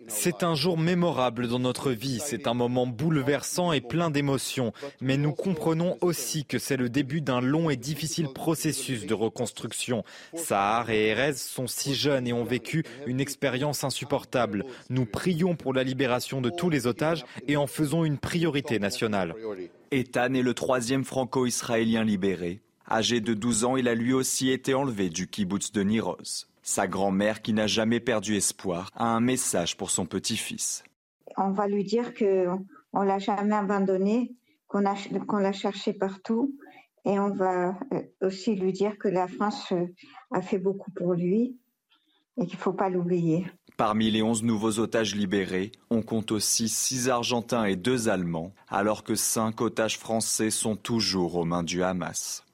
C'est un jour mémorable dans notre vie, c'est un moment bouleversant et plein d'émotions, mais nous comprenons aussi que c'est le début d'un long et difficile processus de reconstruction. Sahar et Erez sont si jeunes et ont vécu une expérience insupportable. Nous prions pour la libération de tous les otages et en faisons une priorité nationale. Ethan est le troisième franco-israélien libéré. Âgé de 12 ans, il a lui aussi été enlevé du kibbutz de Niroz. Sa grand-mère, qui n'a jamais perdu espoir, a un message pour son petit-fils. On va lui dire qu'on ne l'a jamais abandonné, qu'on l'a cherché partout. Et on va euh, aussi lui dire que la France euh, a fait beaucoup pour lui et qu'il ne faut pas l'oublier. Parmi les 11 nouveaux otages libérés, on compte aussi 6 Argentins et 2 Allemands, alors que 5 otages français sont toujours aux mains du Hamas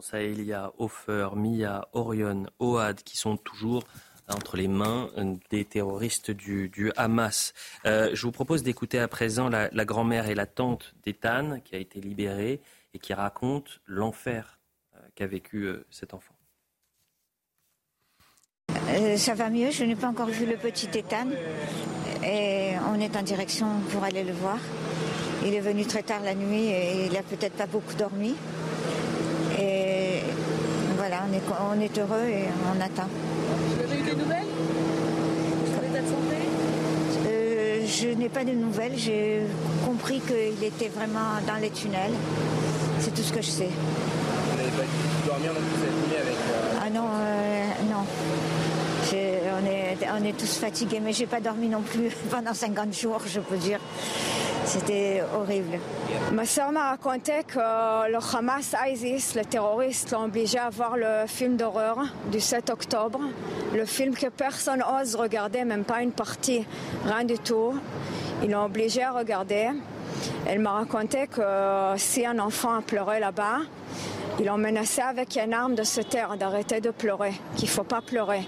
pense à Elia, Hofer, Mia, Orion, Oad, qui sont toujours entre les mains des terroristes du, Hamas. Euh, je vous propose d'écouter à présent la, grand-mère et la tante d'Ethan, qui a été libérée et qui raconte l'enfer euh, qu'a vécu euh, cet enfant. Ça va mieux, je n'ai pas encore vu le petit Ethan et on est en direction pour aller le voir. Il est venu très tard la nuit et il n'a peut-être pas beaucoup dormi. Et voilà, on est, on est heureux et on attend. Vous avez eu des nouvelles Sur l'état de santé? Euh, Je n'ai pas de nouvelles. J'ai compris qu'il était vraiment dans les tunnels. C'est tout ce que je sais. Vous n'avez pas pu dormir non plus cette nuit avec. Euh, ah non, euh, non. On est, tous fatigués, mais j'ai pas dormi non plus pendant 50 jours, je peux dire. C'était horrible. Ma soeur m'a raconté que le Hamas ISIS, les terroristes, l'ont obligé à voir le film d'horreur du 7 octobre. Le film que personne n'ose regarder, même pas une partie, rien du tout. Ils l'ont obligé à regarder. Elle m'a raconté que si un enfant a pleuré là-bas, ils l'ont menacé avec une arme de se taire, d'arrêter de pleurer, qu'il ne faut pas pleurer.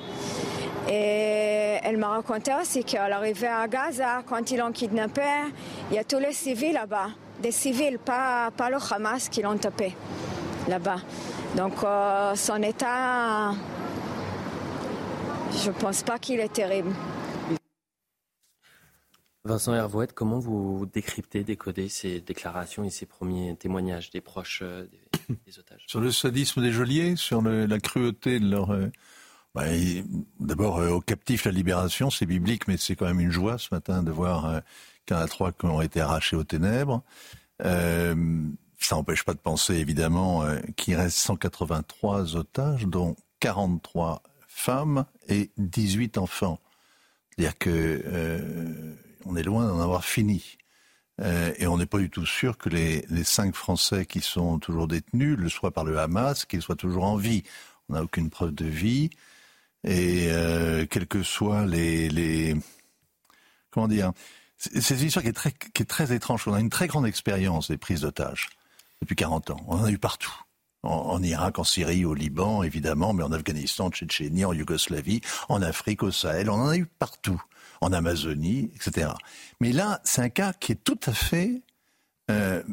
Et elle m'a raconté aussi qu'à l'arrivée à Gaza, quand ils l'ont kidnappé, il y a tous les civils là-bas. Des civils, pas, pas le Hamas qui l'ont tapé là-bas. Donc euh, son état, je ne pense pas qu'il est terrible. Vincent Hervouette, comment vous décryptez, décodez ces déclarations et ces premiers témoignages des proches euh, des, otages? Sur le sadisme des geôliers, sur la cruauté de leur... Euh, bah, d'abord, euh, aux captifs, la libération, c'est biblique, mais c'est quand même une joie ce matin de voir euh, qu'il a trois qui ont été arrachés aux ténèbres. Euh, ça n'empêche pas de penser, évidemment, qu'il reste 183 otages, dont 43 femmes et 18 enfants. C'est-à-dire que on est loin d'en avoir fini. et on n'est pas du tout sûr que les, les cinq Français qui sont toujours détenus le soient par le Hamas, qu'ils soient toujours en vie. On n'a aucune preuve de vie. Et euh, quels que soient les, les comment dire, c'est une histoire qui est très qui est très étrange. On a une très grande expérience des prises d'otages depuis 40 ans. On en a eu partout. En, Irak, en Syrie, au Liban, évidemment, mais en Afghanistan, en Tchétchénie, en Yougoslavie, en Afrique, au Sahel, on en a eu partout. En Amazonie, etc. Mais là, c'est un cas qui est tout à fait euh,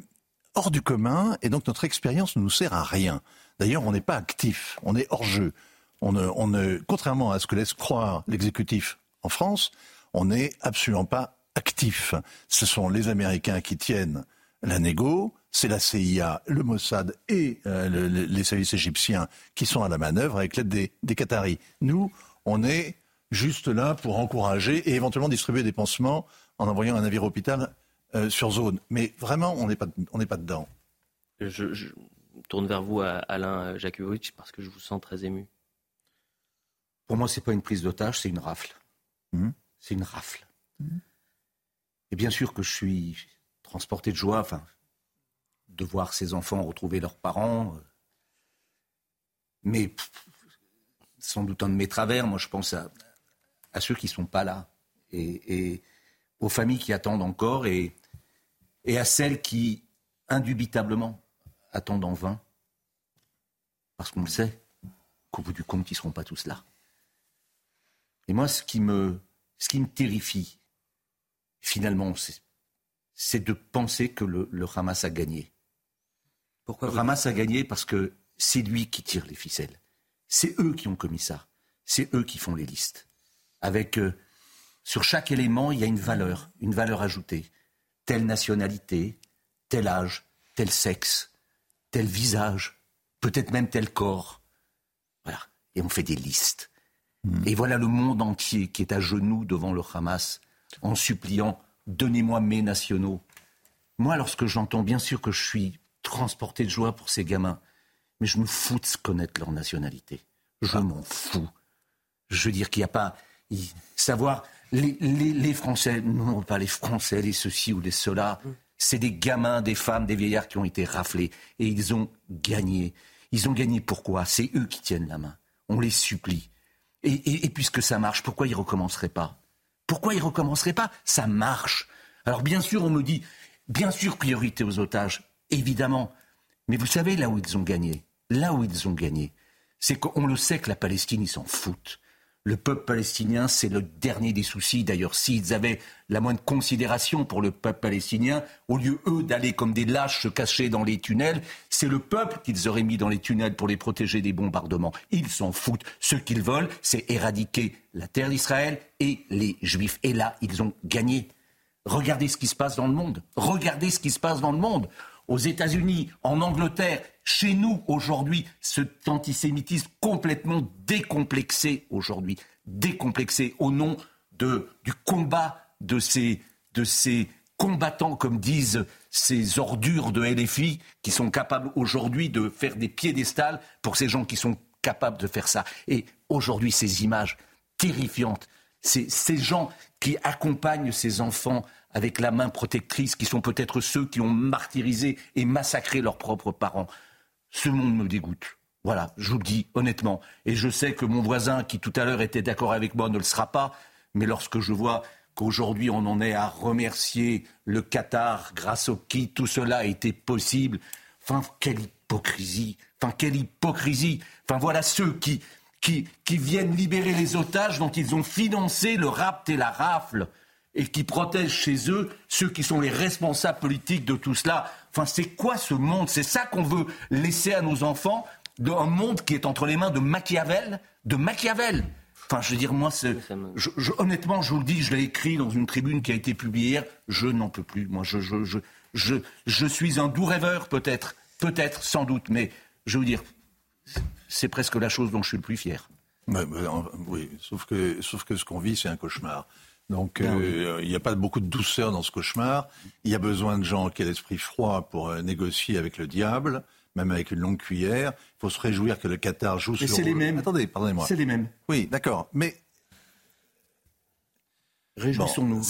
hors du commun, et donc notre expérience ne nous sert à rien. D'ailleurs, on n'est pas actif, on est hors jeu on ne, contrairement à ce que laisse croire l'exécutif en France, on n'est absolument pas actif. Ce sont les Américains qui tiennent la négo, c'est la CIA, le Mossad et euh, les services égyptiens qui sont à la manœuvre avec l'aide des, Qataris. Nous, on est juste là pour encourager et éventuellement distribuer des pansements en envoyant un navire hôpital euh, sur zone. Mais vraiment, on n'est pas, pas dedans. Je, tourne vers vous, Alain Jakubowicz, parce que je vous sens très ému. Pour moi, ce n'est pas une prise d'otage, c'est une rafle. Hmm. C'est une rafle. Hmm. Et bien sûr que je suis transporté de joie, enfin, de voir ces enfants retrouver leurs parents. Euh. Mais sans doute un de mes travers, moi je pense à, ceux qui ne sont pas là, et, aux familles qui attendent encore, et, et à celles qui, indubitablement, attendent en vain, parce qu'on le sait, qu'au bout du compte, ils ne seront pas tous là. Et moi, ce qui me, ce qui me terrifie, finalement, c'est de penser que le, Hamas a gagné. Pourquoi Le Hamas a gagné parce que c'est lui qui tire les ficelles. C'est eux qui ont commis ça. C'est eux qui font les listes. Avec euh, Sur chaque élément, il y a une valeur, une valeur ajoutée. Telle nationalité, tel âge, tel sexe, tel visage, peut-être même tel corps. Voilà. Et on fait des listes. Hmm. Et voilà le monde entier qui est à genoux devant le Hamas en suppliant Donnez-moi mes nationaux. Moi, lorsque j'entends, bien sûr que je suis transporté de joie pour ces gamins, mais je me fous de connaître leur nationalité. Je ah. m'en fous. Je veux dire qu'il n'y a pas. Savoir. Les, les, Français, non pas les Français, les ceci ou les cela, hmm. c'est des gamins, des femmes, des vieillards qui ont été raflés. Et ils ont gagné. Ils ont gagné pourquoi? C'est eux qui tiennent la main. On les supplie. Et, puisque ça marche, pourquoi ils recommenceraient pas? Pourquoi ils recommenceraient pas? Ça marche. Alors bien sûr, on me dit, bien sûr, priorité aux otages, évidemment. Mais vous savez là où ils ont gagné Là où ils ont gagné, c'est qu'on le sait que la Palestine, ils s'en foutent. Le peuple palestinien, c'est le dernier des soucis. D'ailleurs, s'ils avaient la moindre considération pour le peuple palestinien, au lieu, eux, d'aller comme des lâches se cacher dans les tunnels, c'est le peuple qu'ils auraient mis dans les tunnels pour les protéger des bombardements. Ils s'en foutent. Ce qu'ils veulent, c'est éradiquer la terre d'Israël et les Juifs. Et là, ils ont gagné. Regardez ce qui se passe dans le monde. Regardez ce qui se passe dans le monde. Aux États-Unis, en Angleterre, chez nous aujourd'hui, cet antisémitisme complètement décomplexé aujourd'hui, décomplexé au nom de, du combat de ces, de ces combattants, comme disent ces ordures de LFI, qui sont capables aujourd'hui de faire des piédestals pour ces gens qui sont capables de faire ça. Et aujourd'hui, ces images terrifiantes, ces, ces gens qui accompagnent ces enfants avec la main protectrice, qui sont peut-être ceux qui ont martyrisé et massacré leurs propres parents. Ce monde me dégoûte. Voilà, je vous le dis honnêtement. Et je sais que mon voisin, qui tout à l'heure était d'accord avec moi, ne le sera pas. Mais lorsque je vois qu'aujourd'hui on en est à remercier le Qatar, grâce au qui tout cela a été possible, enfin, quelle hypocrisie. Enfin, quelle hypocrisie. Enfin, voilà ceux qui, qui, qui viennent libérer les otages dont ils ont financé le rapt et la rafle et qui protègent chez eux ceux qui sont les responsables politiques de tout cela. Enfin, c'est quoi ce monde? C'est ça qu'on veut laisser à nos enfants Un monde qui est entre les mains de Machiavel De Machiavel Enfin, je veux dire, moi, honnêtement, je vous le dis, je l'ai écrit dans une tribune qui a été publiée hier, je n'en peux plus. Moi, je, je, je, je, suis un doux rêveur, peut-être, peut-être, sans doute, mais je veux dire, c'est presque la chose dont je suis le plus fier. oui, sauf que, sauf que ce qu'on vit, c'est un cauchemar. Donc ben euh, il n'y a pas beaucoup de douceur dans ce cauchemar. Il y a besoin de gens qui aient l'esprit froid pour euh, négocier avec le diable, même avec une longue cuillère. Il faut se réjouir que le Qatar joue Mais c'est les mêmes. Attendez, pardonnez-moi. C'est les mêmes. Oui, d'accord. Mais Réjouissons-nous.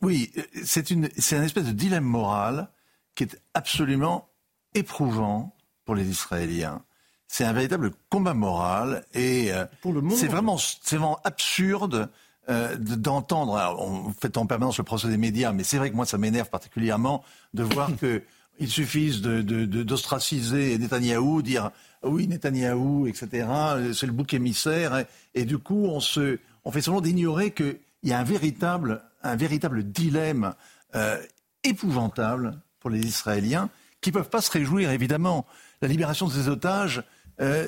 oui, c'est une, c'est un espèce de dilemme moral qui est absolument éprouvant pour les Israéliens. C'est un véritable combat moral et euh, c'est vraiment, c'est vraiment absurde euh, d'entendre, on fait en permanence le procès des médias, mais c'est vrai que moi ça m'énerve particulièrement de voir que il suffise d'ostraciser de, de, Netanyahou, dire oui Netanyahou, etc. C'est le bouc émissaire, et, du coup on se, on fait semblant d'ignorer qu'il y a un véritable, un véritable dilemme euh, épouvantable pour les Israéliens qui peuvent pas se réjouir évidemment. La libération de ces otages. Euh,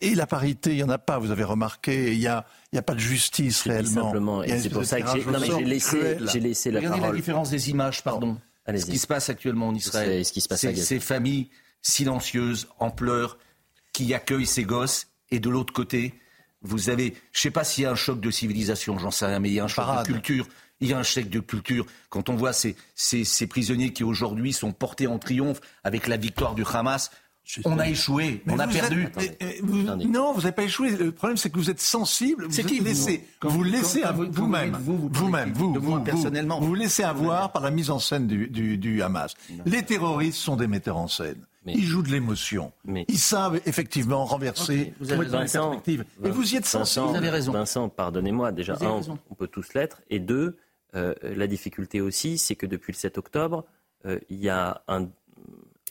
et la parité, il n'y en a pas, vous avez remarqué. Il n'y a, a pas de justice réellement. Simplement, et c'est pour ça que j'ai laissé, laissé la Regardez la différence des images, pardon. Ce qui se passe actuellement en Israël. Ce qui se passe ces familles silencieuses, en pleurs, qui accueillent ces gosses. Et de l'autre côté, vous avez, je ne sais pas s'il y a un choc de civilisation, j'en sais rien, mais il y a un choc de culture. Il y a un choc de culture. Quand on voit ces, ces, ces prisonniers qui aujourd'hui sont portés en triomphe avec la victoire du Hamas, on a échoué, on a perdu. non, vous n'avez pas échoué. Le problème, c'est que vous êtes sensible. C'est qui laissez, vous, laissez vous-même, vous-même, vous, vous, personnellement, vous, laissez avoir par la mise en scène du, du, Hamas. Les terroristes sont des metteurs en scène. Ils jouent de l'émotion. Ils savent effectivement renverser vous avez Vincent, Et vous y êtes sensible. Vous avez raison. Vincent, pardonnez-moi. Déjà, un, on peut tous l'être. Et deux, euh, la difficulté aussi, c'est que depuis le 7 octobre, euh, il y a un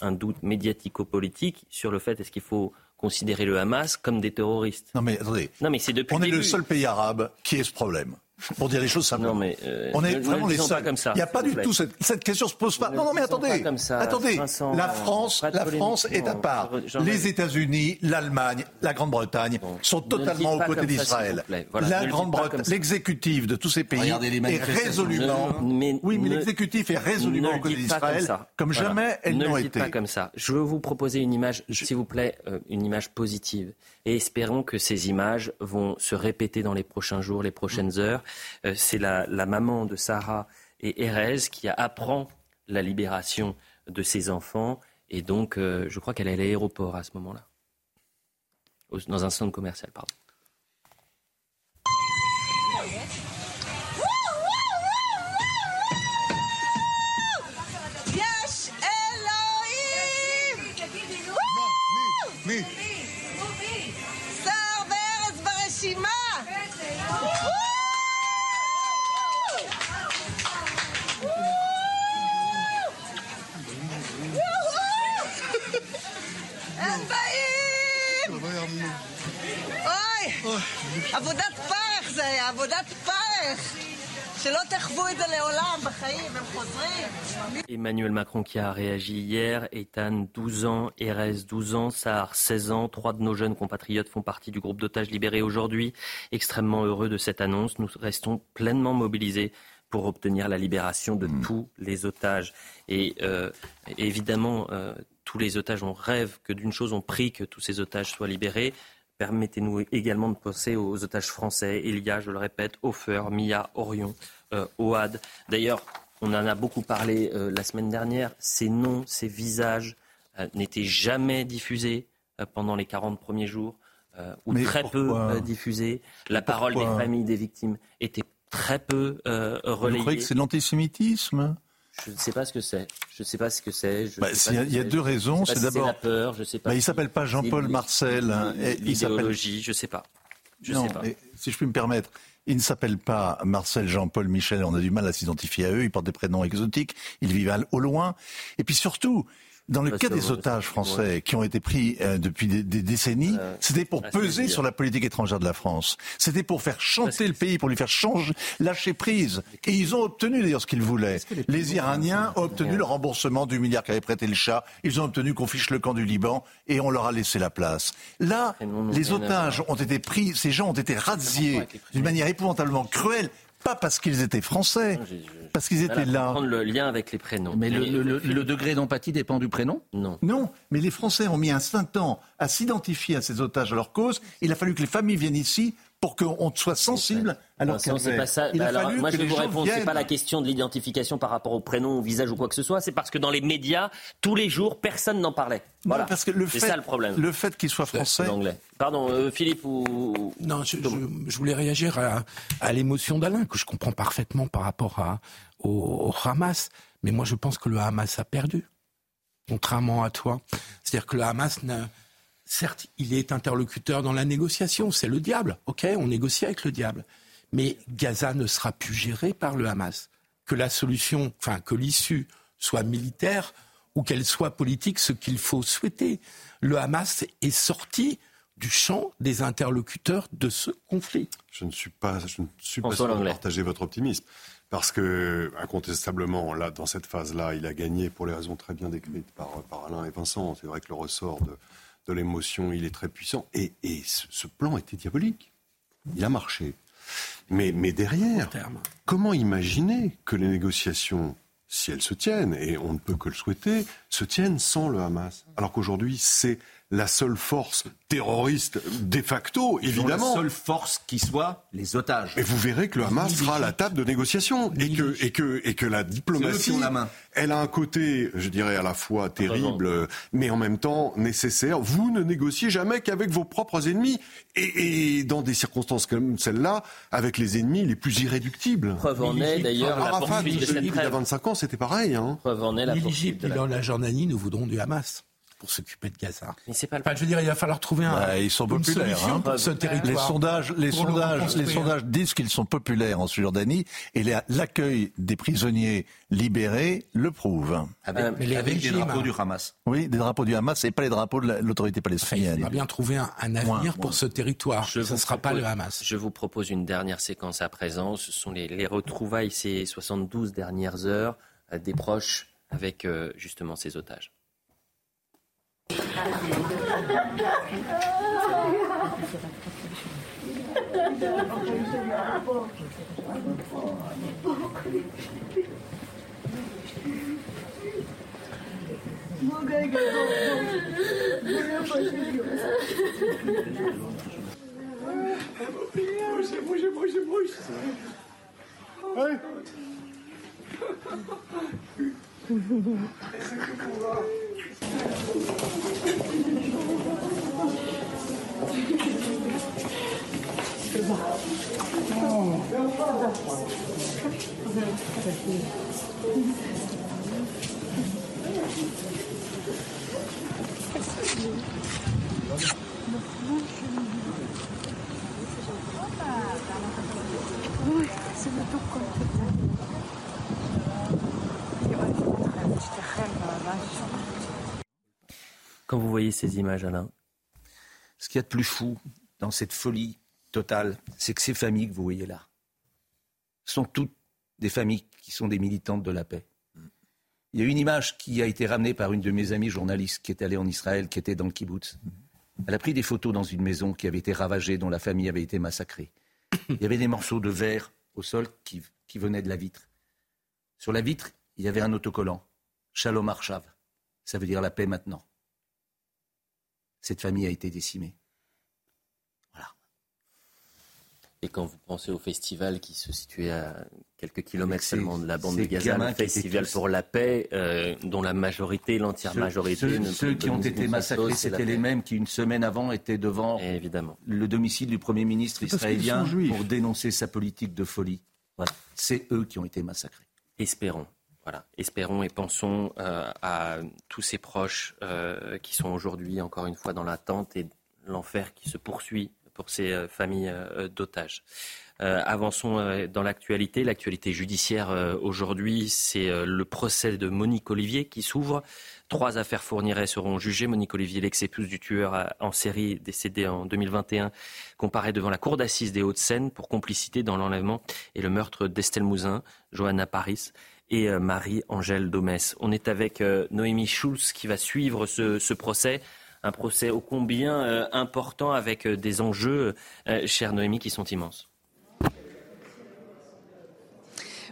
un doute médiatico-politique sur le fait est-ce qu'il faut considérer le Hamas comme des terroristes? Non mais attendez. Non mais c'est depuis. On est le seul pays arabe qui ait ce problème. Pour dire les choses simplement. Non, mais, euh, on est ne- ne vraiment le les seuls. comme ça, Il n'y a pas du tout cette, cette question se pose pas. Ne Non, non, mais attendez, pas comme ça, attendez. Vincent, la France, la. France est à part. Les États-Unis, l'Allemagne, la Grande-Bretagne sont ne le totalement aux côtés d'Israël. Voilà, ne la Grande-Bretagne, l'exécutif de tous ces pays est résolument. Ne- mais oui, mais ne- l'exécutif est résolument ne aux côtés comme d'Israël, comme jamais elles ne n'ont été. pas comme ça. Je veux vous proposer une image, s'il vous plaît, euh, une image positive. Et espérons que ces images vont se répéter dans les prochains jours, les prochaines heures. Euh, C'est la, la maman de Sarah et Erez qui apprend la libération de ses enfants. Et donc, euh, je crois qu'elle est à l'aéroport à ce moment-là. Dans un centre commercial, pardon. עבודת פרך זה היה, עבודת פרך! שלא תחוו את זה לעולם בחיים, הם חוזרים. Emmanuel Macron qui a réagi hier, Ethan 12 ans, Erez 12 ans, Sahar 16 ans, trois de nos jeunes compatriotes font partie du groupe d'otages libérés aujourd'hui. Extrêmement heureux de cette annonce, nous restons pleinement mobilisés pour obtenir la libération de tous les otages. Et euh, évidemment, euh, tous les otages, on rêve que d'une chose, on prie que tous ces otages soient libérés. Permettez-nous également de penser aux otages français. Il y a, je le répète, Hofer, Mia, Orion, euh, Oad. D'ailleurs, on en a beaucoup parlé euh, la semaine dernière. Ces noms, ces visages euh, n'étaient jamais diffusés pendant les 40 premiers jours, ou Mais très peu pourquoi diffusés. La parole des familles des victimes était très peu euh, Vous relayée. croyez que c'est de l'antisémitisme Je ne sais pas ce que c'est. Je ne sais pas ce que c'est. Bah, il y a- y deux raisons. C'est si d'abord- la peur. Je sais pas. Bah, il s'appelle pas Jean-Paul Marcel, hein, et il s'appelle- je sais pas. Je non, sais pas. mais si je puis me permettre, il ne s'appelle pas Marcel, Jean-Paul, Michel. On a du mal à s'identifier à eux. Ils portent des prénoms exotiques. Ils vivent au loin. Et puis surtout, dans le Bah, cas des otages français qui ont été pris euh, depuis des, des décennies, c'était pour ah, peser sur la politique étrangère de la France. C'était pour faire chanter le pays, pour lui faire changer, lâcher prise. Et ils ont obtenu d'ailleurs ce qu'ils voulaient. Les Iraniens ont obtenu le remboursement du milliard qu'avait prêté le chat. Ils ont obtenu qu'on fiche le camp du Liban et on leur a laissé la place. Là, les otages ont été pris, ces gens ont été razziés d'une manière épouvantablement cruelle, pas parce qu'ils étaient français, parce qu'ils étaient là. prendre le lien avec les prénoms. Mais le, le- le- le degré d'empathie dépend du prénom? Non. Non, mais les Français ont mis un certain temps à s'identifier à ces otages, à leur cause. Il a fallu que les familles viennent ici pour qu'on soit sensible à leur Vincent, c'est pas ça. Il Bah a alors, fallu moi, que je vais vous répondre. C'est pas la question de l'identification par rapport au prénom, au visage ou quoi que ce soit. C'est parce que dans les médias, tous les jours, personne n'en parlait. Non, Voilà. parce que le c'est fait, ça le problème. le fait qu'ils soient français. Pardon, euh, Philippe ou. Non, je, je- je voulais réagir à, à l'émotion d'Alain, que je comprends parfaitement par rapport à, au, au Hamas. Mais moi, je pense que le Hamas a perdu, contrairement à toi. C'est-à-dire que le Hamas, n'a- certes, il est interlocuteur dans la négociation, c'est le diable. Ok, on négocie avec le diable. Mais Gaza ne sera plus géré par le Hamas. Que la solution, enfin, que l'issue soit militaire ou qu'elle soit politique, ce qu'il faut souhaiter. Le Hamas est sorti du champ des interlocuteurs de ce conflit. Je ne suis pas, je ne suis pas sûr de partager votre optimisme. Parce que, incontestablement, là, dans cette phase-là, il a gagné pour les raisons très bien décrites par, par Alain et Vincent. C'est vrai que le ressort de, de l'émotion, il est très puissant. Et, et ce, ce plan était diabolique. Il a marché. Mais, mais derrière, comment imaginer que les négociations, si elles se tiennent, et on ne peut que le souhaiter, se tiennent sans le Hamas Alors qu'aujourd'hui, c'est la seule force terroriste de facto, évidemment. La seule force qui soit les otages. Et vous verrez que le Hamas sera à la table de négociation et que, et que, et que la diplomatie, la main. elle a un côté, je dirais, à la fois terrible, euh, mais en même temps nécessaire. Vous ne négociez jamais qu'avec vos propres ennemis et, et dans des circonstances comme celle-là, avec les ennemis les plus irréductibles. Preuve en est d'ailleurs la Arafat, poursuite de il y a trêve. 25 ans, c'était pareil. Hein. Preuve en est la poursuite de ni la la Jordanie ne voudront du Hamas. Pour s'occuper de Gaza. Mais c'est pas le... Enfin, je veux dire, il va falloir trouver un. Bah, ils sont une populaires. solution hein. pour ce territoire. Les sondages, les le sondages, les sondages disent qu'ils sont populaires en Cisjordanie et la- l'accueil des prisonniers libérés le prouve. Avec, mais les avec des drapeaux hein. du Hamas. Oui, des drapeaux du Hamas et pas les drapeaux de la- l'autorité Enfin, il palestinienne. faudra bien trouver un, un avenir Moins, pour moins. ce territoire. Ce ne vous sera pas propose- le Hamas. Je vous propose une dernière séquence à présent. Ce sont les, les retrouvailles ces 72 dernières heures euh, des proches avec euh, justement ces otages. Боже, боже, боже, боже. Ай! Ой, себе тут кончится. Quand vous voyez ces images, Alain, Ce qu'il y a de plus fou dans cette folie totale, c'est que ces familles que vous voyez là sont toutes des familles qui sont des militantes de la paix. Il y a une image qui a été ramenée par une de mes amies journalistes qui est allée en Israël, qui était dans le kibbutz. Elle a pris des photos dans une maison qui avait été ravagée, dont la famille avait été massacrée. Il y avait des morceaux de verre au sol qui, qui venaient de la vitre. Sur la vitre, il y avait un autocollant. Shalom Arshav. Ça veut dire la paix maintenant. Cette famille a été décimée. et quand vous pensez au festival qui se situait à quelques kilomètres seulement de la bande de Gaza, le festival pour la paix, euh, dont la majorité, l'entière majorité, ceux, ne ceux qui ont été massacrés, c'était les mêmes qui, une semaine avant, étaient devant Évidemment. le domicile du Premier ministre israélien pour dénoncer sa politique de folie. Voilà. C'est eux qui ont été massacrés. Espérons. Voilà, espérons et pensons euh, à tous ces proches euh, qui sont aujourd'hui encore une fois dans l'attente et l'enfer qui se poursuit pour ces euh, familles d'otages. Avançons dans l'actualité. L'actualité judiciaire aujourd'hui, c'est le procès de Monique Olivier qui s'ouvre. Trois affaires fournirait seront jugées. Monique Olivier, l'ex-épouse du tueur en série décédé en 2021, comparaît devant la cour d'assises des Hauts-de-Seine pour complicité dans l'enlèvement et le meurtre d'Estelle Mouzin, Johanna Paris et euh, Marie-Angèle Domès. On est avec euh, Noémie Schulz qui va suivre ce, procès. Un procès ô combien euh, important avec des enjeux, chère Noémie, qui sont immenses.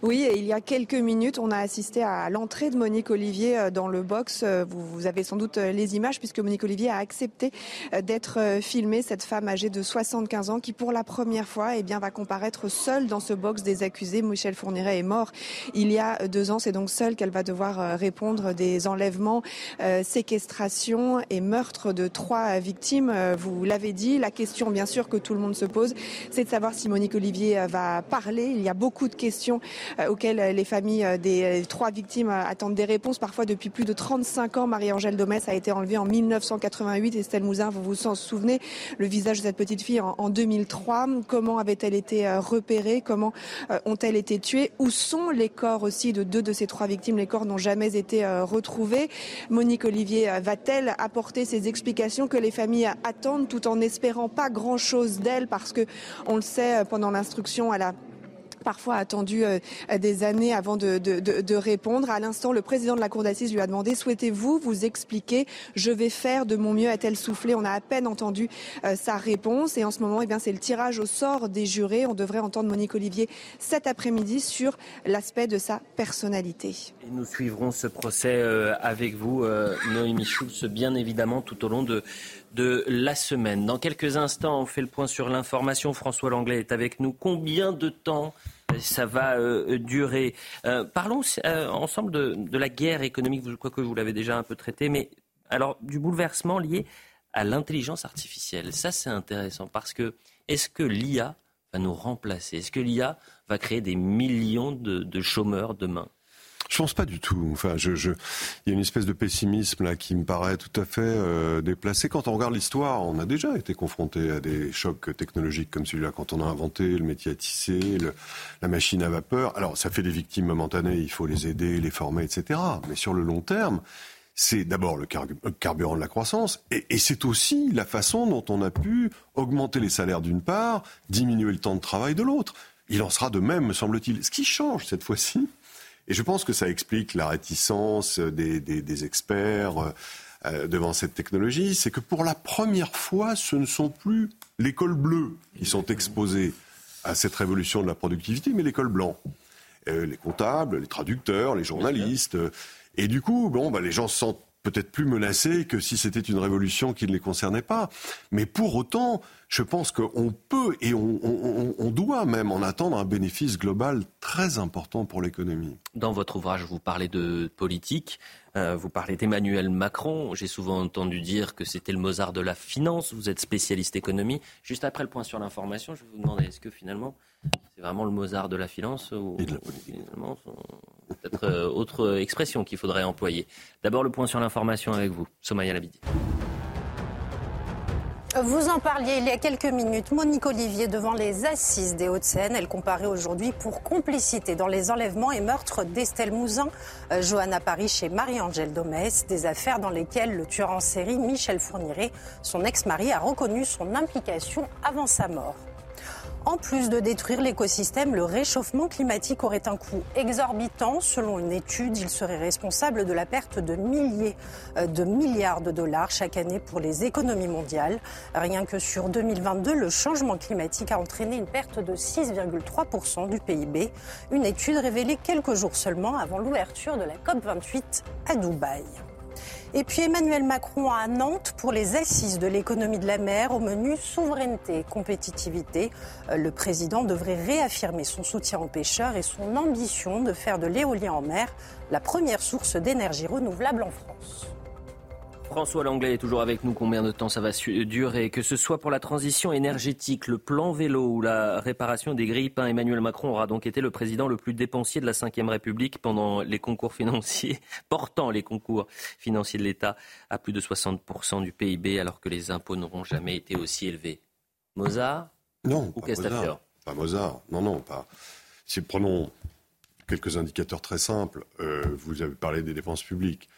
Oui, il y a quelques minutes, on a assisté à l'entrée de Monique Olivier euh, dans le box. Euh, Vous, avez sans doute euh, les images puisque Monique Olivier a accepté d'être filmée, cette femme âgée de 75 ans qui pour la première fois eh bien, va comparaître seule dans ce box des accusés. Michel Fourniret est mort il y a deux ans. C'est donc seule qu'elle va devoir répondre des enlèvements, euh, séquestrations et meurtres de trois victimes. Vous l'avez dit, la question bien sûr que tout le monde se pose, c'est de savoir si Monique Olivier va parler. Il y a beaucoup de questions auxquelles euh, les familles euh, des euh, trois victimes euh, attendent des réponses. Parfois depuis plus de 35 ans, Marie-Angèle Domès a été enlevée en 1988. Estelle Mouzin, vous vous en souvenez, le visage de cette petite fille en, en 2003. Comment avait-elle été euh, repérée? Comment euh, ont-elles été tuées? Où sont les corps aussi de deux de ces trois victimes? Les corps n'ont jamais été euh, retrouvés. Monique Olivier euh, va-t-elle apporter ces explications que les familles attendent tout en espérant pas grand-chose d'elle? Parce que on le sait euh, pendant l'instruction elle a parfois attendu euh, des années avant de, répondre. À l'instant, le président de la Cour d'assises lui a demandé souhaitez-vous vous expliquer Je vais faire de mon mieux, a-t-elle soufflé? On a à peine entendu euh, sa réponse. Et en ce moment, eh bien, c'est le tirage au sort des jurés. On devrait entendre Monique Olivier cet après-midi sur l'aspect de sa personnalité. Et nous suivrons ce procès euh, avec vous, euh, Noémie Schulz, bien évidemment, tout au long de, de la semaine. Dans quelques instants, on fait le point sur l'information. François Langlais est avec nous. Combien de temps euh, ça va euh, durer. Euh, Parlons euh, ensemble de, la guerre économique, je crois que vous l'avez déjà un peu traité, mais alors du bouleversement lié à l'intelligence artificielle. Ça, c'est intéressant parce que est-ce que l'IA va nous remplacer? Est-ce que l'IA va créer des millions de chômeurs demain? Je pense pas du tout. Enfin, je, il y a une espèce de pessimisme là qui me paraît tout à fait euh, déplacé. Quand on regarde l'histoire, on a déjà été confronté à des chocs technologiques comme celui-là. Quand on a inventé le métier à tisser, la machine à vapeur. Alors, ça fait des victimes momentanées. Il faut les aider, les former, etc. Mais sur le long terme, c'est d'abord le carburant de la croissance, et, et c'est aussi la façon dont on a pu augmenter les salaires d'une part, diminuer le temps de travail de l'autre. Il en sera de même, me semble-t-il. Ce qui change cette fois-ci, et je pense que ça explique la réticence des, des, des experts euh, devant cette technologie, c'est que pour la première fois, ce ne sont plus les cols bleus qui sont exposés à cette révolution de la productivité, mais les cols blancs. Euh, les comptables, les traducteurs, les journalistes. Et du coup, bon, bah, les gens se sentent peut-être plus menacés que si c'était une révolution qui ne les concernait pas. Mais pour autant, je pense qu'on peut et on, doit même en attendre un bénéfice global très important pour l'économie. Dans votre ouvrage, vous parlez de politique, euh, vous parlez d'Emmanuel Macron. J'ai souvent entendu dire que c'était le Mozart de la finance. Vous êtes spécialiste économie. Juste après le point sur l'information, je vais vous demander est-ce que finalement c'est vraiment le Mozart de la finance ou, finalement peut-être euh, autre expression qu'il faudrait employer. D'abord le point sur l'information avec vous, Somaya Labidi. Vous en parliez il y a quelques minutes. Monique Olivier devant les assises des Hauts-de-Seine. Elle comparait aujourd'hui pour complicité dans les enlèvements et meurtres d'Estelle Mouzin, euh, Johanna Paris et Marie-Angèle Domès. Des affaires dans lesquelles le tueur en série Michel Fourniret, son ex-mari, a reconnu son implication avant sa mort. En plus de détruire l'écosystème, le réchauffement climatique aurait un coût exorbitant. Selon une étude, il serait responsable de la perte de milliers euh, de milliards de dollars chaque année pour les économies mondiales. Rien que sur 2022, le changement climatique a entraîné une perte de 6,3% du PIB. Une étude révélée quelques jours seulement avant l'ouverture de la COP28 à Dubaï. Et puis Emmanuel Macron à Nantes pour les assises de l'économie de la mer au menu souveraineté et compétitivité. Euh, le président devrait réaffirmer son soutien aux pêcheurs et son ambition de faire de l'éolien en mer la première source d'énergie renouvelable en France. François Langlais est toujours avec nous. Combien de temps ça va durer? Que ce soit pour la transition énergétique, le plan vélo ou la réparation des grilles peints, Emmanuel Macron aura donc été le président le plus dépensier de la Ve République pendant les concours financiers, portant les concours financiers de l'État à plus de 60% du PIB, alors que les impôts n'auront jamais été aussi élevés. Mozart? Non, ou pas Mozart. Pas Mozart. Non, non, pas. Si prenons quelques indicateurs très simples, euh, vous avez parlé des dépenses publiques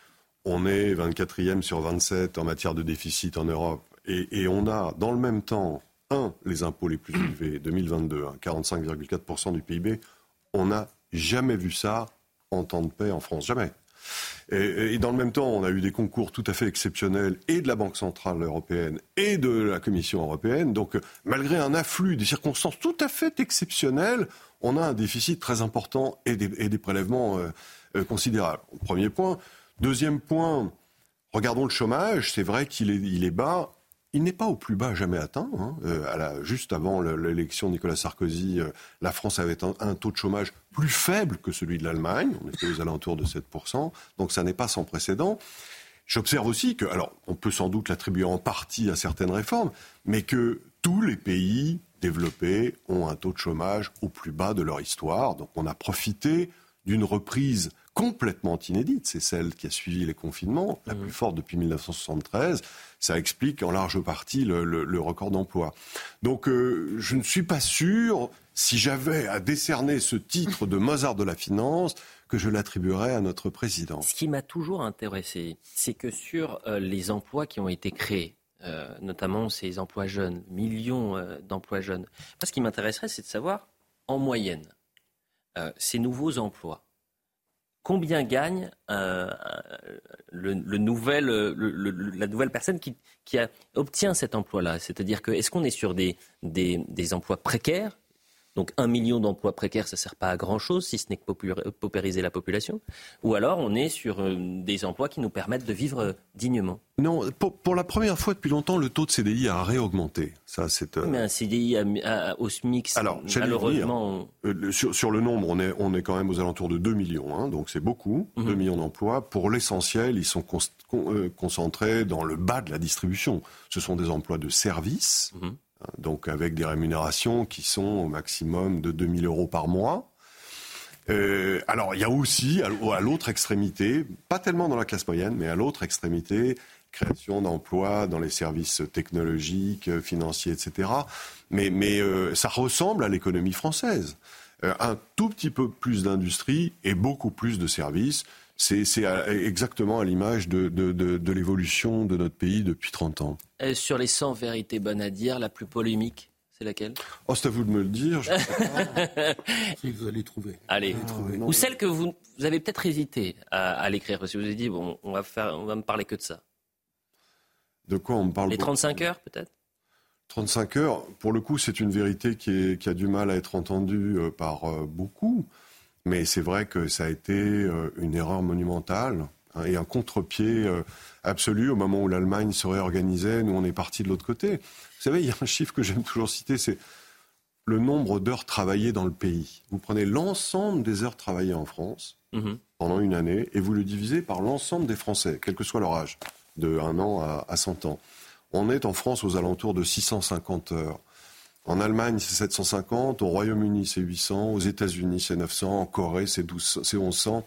on est 24e sur 27 en matière de déficit en Europe. Et, on a, dans le même temps, un, les impôts les plus élevés, 2022, 45,4% du PIB. On n'a jamais vu ça en temps de paix en France, jamais. Et, dans le même temps, on a eu des concours tout à fait exceptionnels et de la Banque Centrale Européenne et de la Commission Européenne. Donc, malgré un afflux des circonstances tout à fait exceptionnelles, on a un déficit très important et des, prélèvements euh, euh, considérables. Premier point. Deuxième point, regardons le chômage. C'est vrai qu'il est, bas. Il n'est pas au plus bas jamais atteint. Hein. Euh, juste avant l'élection de Nicolas Sarkozy, euh, la France avait un, taux de chômage plus faible que celui de l'Allemagne. On était aux alentours de 7%. Donc ça n'est pas sans précédent. J'observe aussi que, alors, on peut sans doute l'attribuer en partie à certaines réformes, mais que tous les pays développés ont un taux de chômage au plus bas de leur histoire. Donc on a profité d'une reprise complètement inédite. C'est celle qui a suivi les confinements, la mmh. plus forte depuis 1973. Ça explique en large partie le, record d'emploi. Donc euh, je ne suis pas sûr, si j'avais à décerner ce titre de Mozart de la finance, que je l'attribuerais à notre président. Ce qui m'a toujours intéressé, c'est que sur euh, les emplois qui ont été créés, euh, notamment ces emplois jeunes, millions d'emplois jeunes, ce qui m'intéresserait, c'est de savoir, en moyenne, ces nouveaux emplois, combien gagne euh, nouvel, la nouvelle personne qui, obtient cet emploi-là? C'est-à-dire que est-ce qu'on est sur des emplois précaires donc un million d'emplois précaires, ça ne sert pas à grand-chose, si ce n'est que paupériser la population. Ou alors on est sur euh, des emplois qui nous permettent de vivre euh, dignement. Non, pour, la première fois depuis longtemps, le taux de CDI a réaugmenté. Ça, c'est. Euh, Mais un CDI au SMIC, alors, malheureusement. sur, le nombre, on est, on est quand même aux alentours de 2 millions, hein, donc c'est beaucoup, 2 mhm. millions d'emplois. Pour l'essentiel, ils sont concentrés dans le bas de la distribution. Ce sont des emplois de service. Mhm donc avec des rémunérations qui sont au maximum de 2000 euros par mois. Euh, alors, il y a aussi, à l'autre extrémité, pas tellement dans la classe moyenne, mais à l'autre extrémité, création d'emplois dans les services technologiques, euh, financiers, etc. Mais, euh, ça ressemble à l'économie française. un tout petit peu plus d'industrie et beaucoup plus de services. C'est exactement à l'image de, de, de, de l'évolution de notre pays depuis 30 ans. sur les 100 vérités bonnes à dire, la plus polémique c'est laquelle? Oh, c'est à vous de me le dire. Je si vous allez trouver. Allez. Ou celle que vous, vous avez peut-être hésité à, l'écrire, parce que vous avez dit, bon, on va, faire, on va me parler que de ça. De quoi on me parle Les 35 heures, peut-être? 35 heures, pour le coup, c'est une vérité qui, est, qui, a du mal à être entendue euh, par euh, beaucoup. Mais c'est vrai que ça a été euh, une erreur monumentale hein, et un contre-pied absolu au moment où l'Allemagne se réorganisait. Nous, on est parti de l'autre côté. Vous savez, il y a un chiffre que j'aime toujours citer, c'est le nombre d'heures travaillées dans le pays. Vous prenez l'ensemble des heures travaillées en France mhm. pendant une année et vous le divisez par l'ensemble des Français, quel que soit leur âge, de 1 an à, 100 ans. On est en France aux alentours de 650 heures. En Allemagne, c'est 750, au Royaume-Uni, c'est 800, aux États-Unis, c'est 900, en Corée, c'est 1100.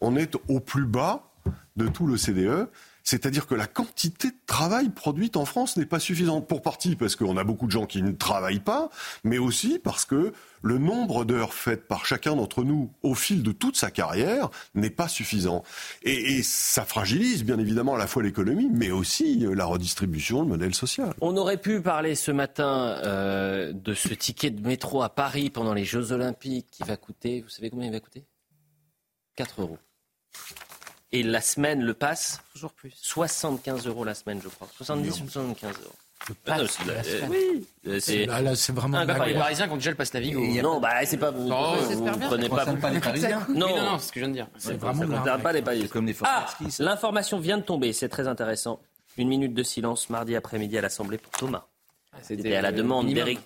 On est au plus bas de tout le CDE. C'est-à-dire que la quantité de travail produite en France n'est pas suffisante. Pour partie parce qu'on a beaucoup de gens qui ne travaillent pas, mais aussi parce que le nombre d'heures faites par chacun d'entre nous au fil de toute sa carrière n'est pas suffisant. Et, ça fragilise bien évidemment à la fois l'économie, mais aussi la redistribution, le modèle social. On aurait pu parler ce matin euh, de ce ticket de métro à Paris pendant les Jeux Olympiques qui va coûter, vous savez combien il va coûter? 4 euros. Et la semaine, le passe Toujours plus. 75 euros la semaine, je crois. 70 ou 75 euros. Le pass, oui, c'est là, c'est vraiment. Ah, les Parisiens qui ont déjà le passe Navigo. Non, bah c'est pas vous. Non, vous, vous prenez pas, pas les Parisiens. Non, non, c'est ce que je viens de dire. C'est vraiment ça pas les Parisiens. Comme les ah, l'information vient de tomber. C'est très intéressant. Une minute de silence mardi après-midi à l'Assemblée pour Thomas. Ah, c'était à la demande d'Éric.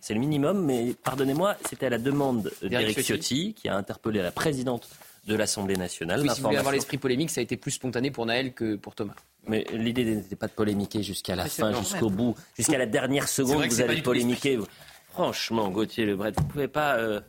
C'est le minimum, mais pardonnez-moi, c'était à la demande d'Éric Ciotti qui a interpellé la présidente de l'Assemblée nationale. Oui, si vous voulez avoir l'esprit polémique, ça a été plus spontané pour Naël que pour Thomas. Mais l'idée n'était pas de polémiquer jusqu'à la fin, jusqu'au bout, jusqu'à la dernière seconde, vous allez polémiquer. Franchement, Gauthier Lebret, vous ne pouvez pas... Euh,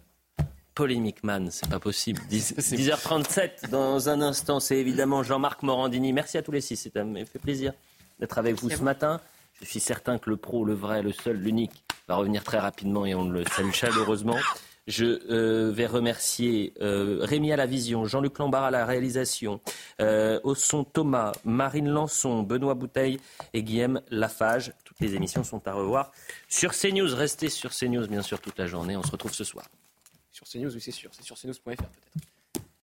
polémique man, c'est pas possible. 10, h 37 dans un instant, c'est évidemment Jean-Marc Morandini. Merci à tous les six, ça m'a fait plaisir d'être avec vous ce matin. Je suis certain que le pro, le vrai, le seul, l'unique, va revenir très rapidement et on le salue chaleureusement. Je euh, vais remercier euh, Rémi à la vision, Jean-Luc Lombard à la réalisation, euh, Thomas, Marine Lançon, Benoît Bouteille et Guillaume Lafage. Toutes les émissions sont à revoir sur CNews. Restez sur CNews bien sûr toute la journée. On se retrouve ce soir. Sur CNews, oui c'est sûr. C'est sur CNews.fr peut-être.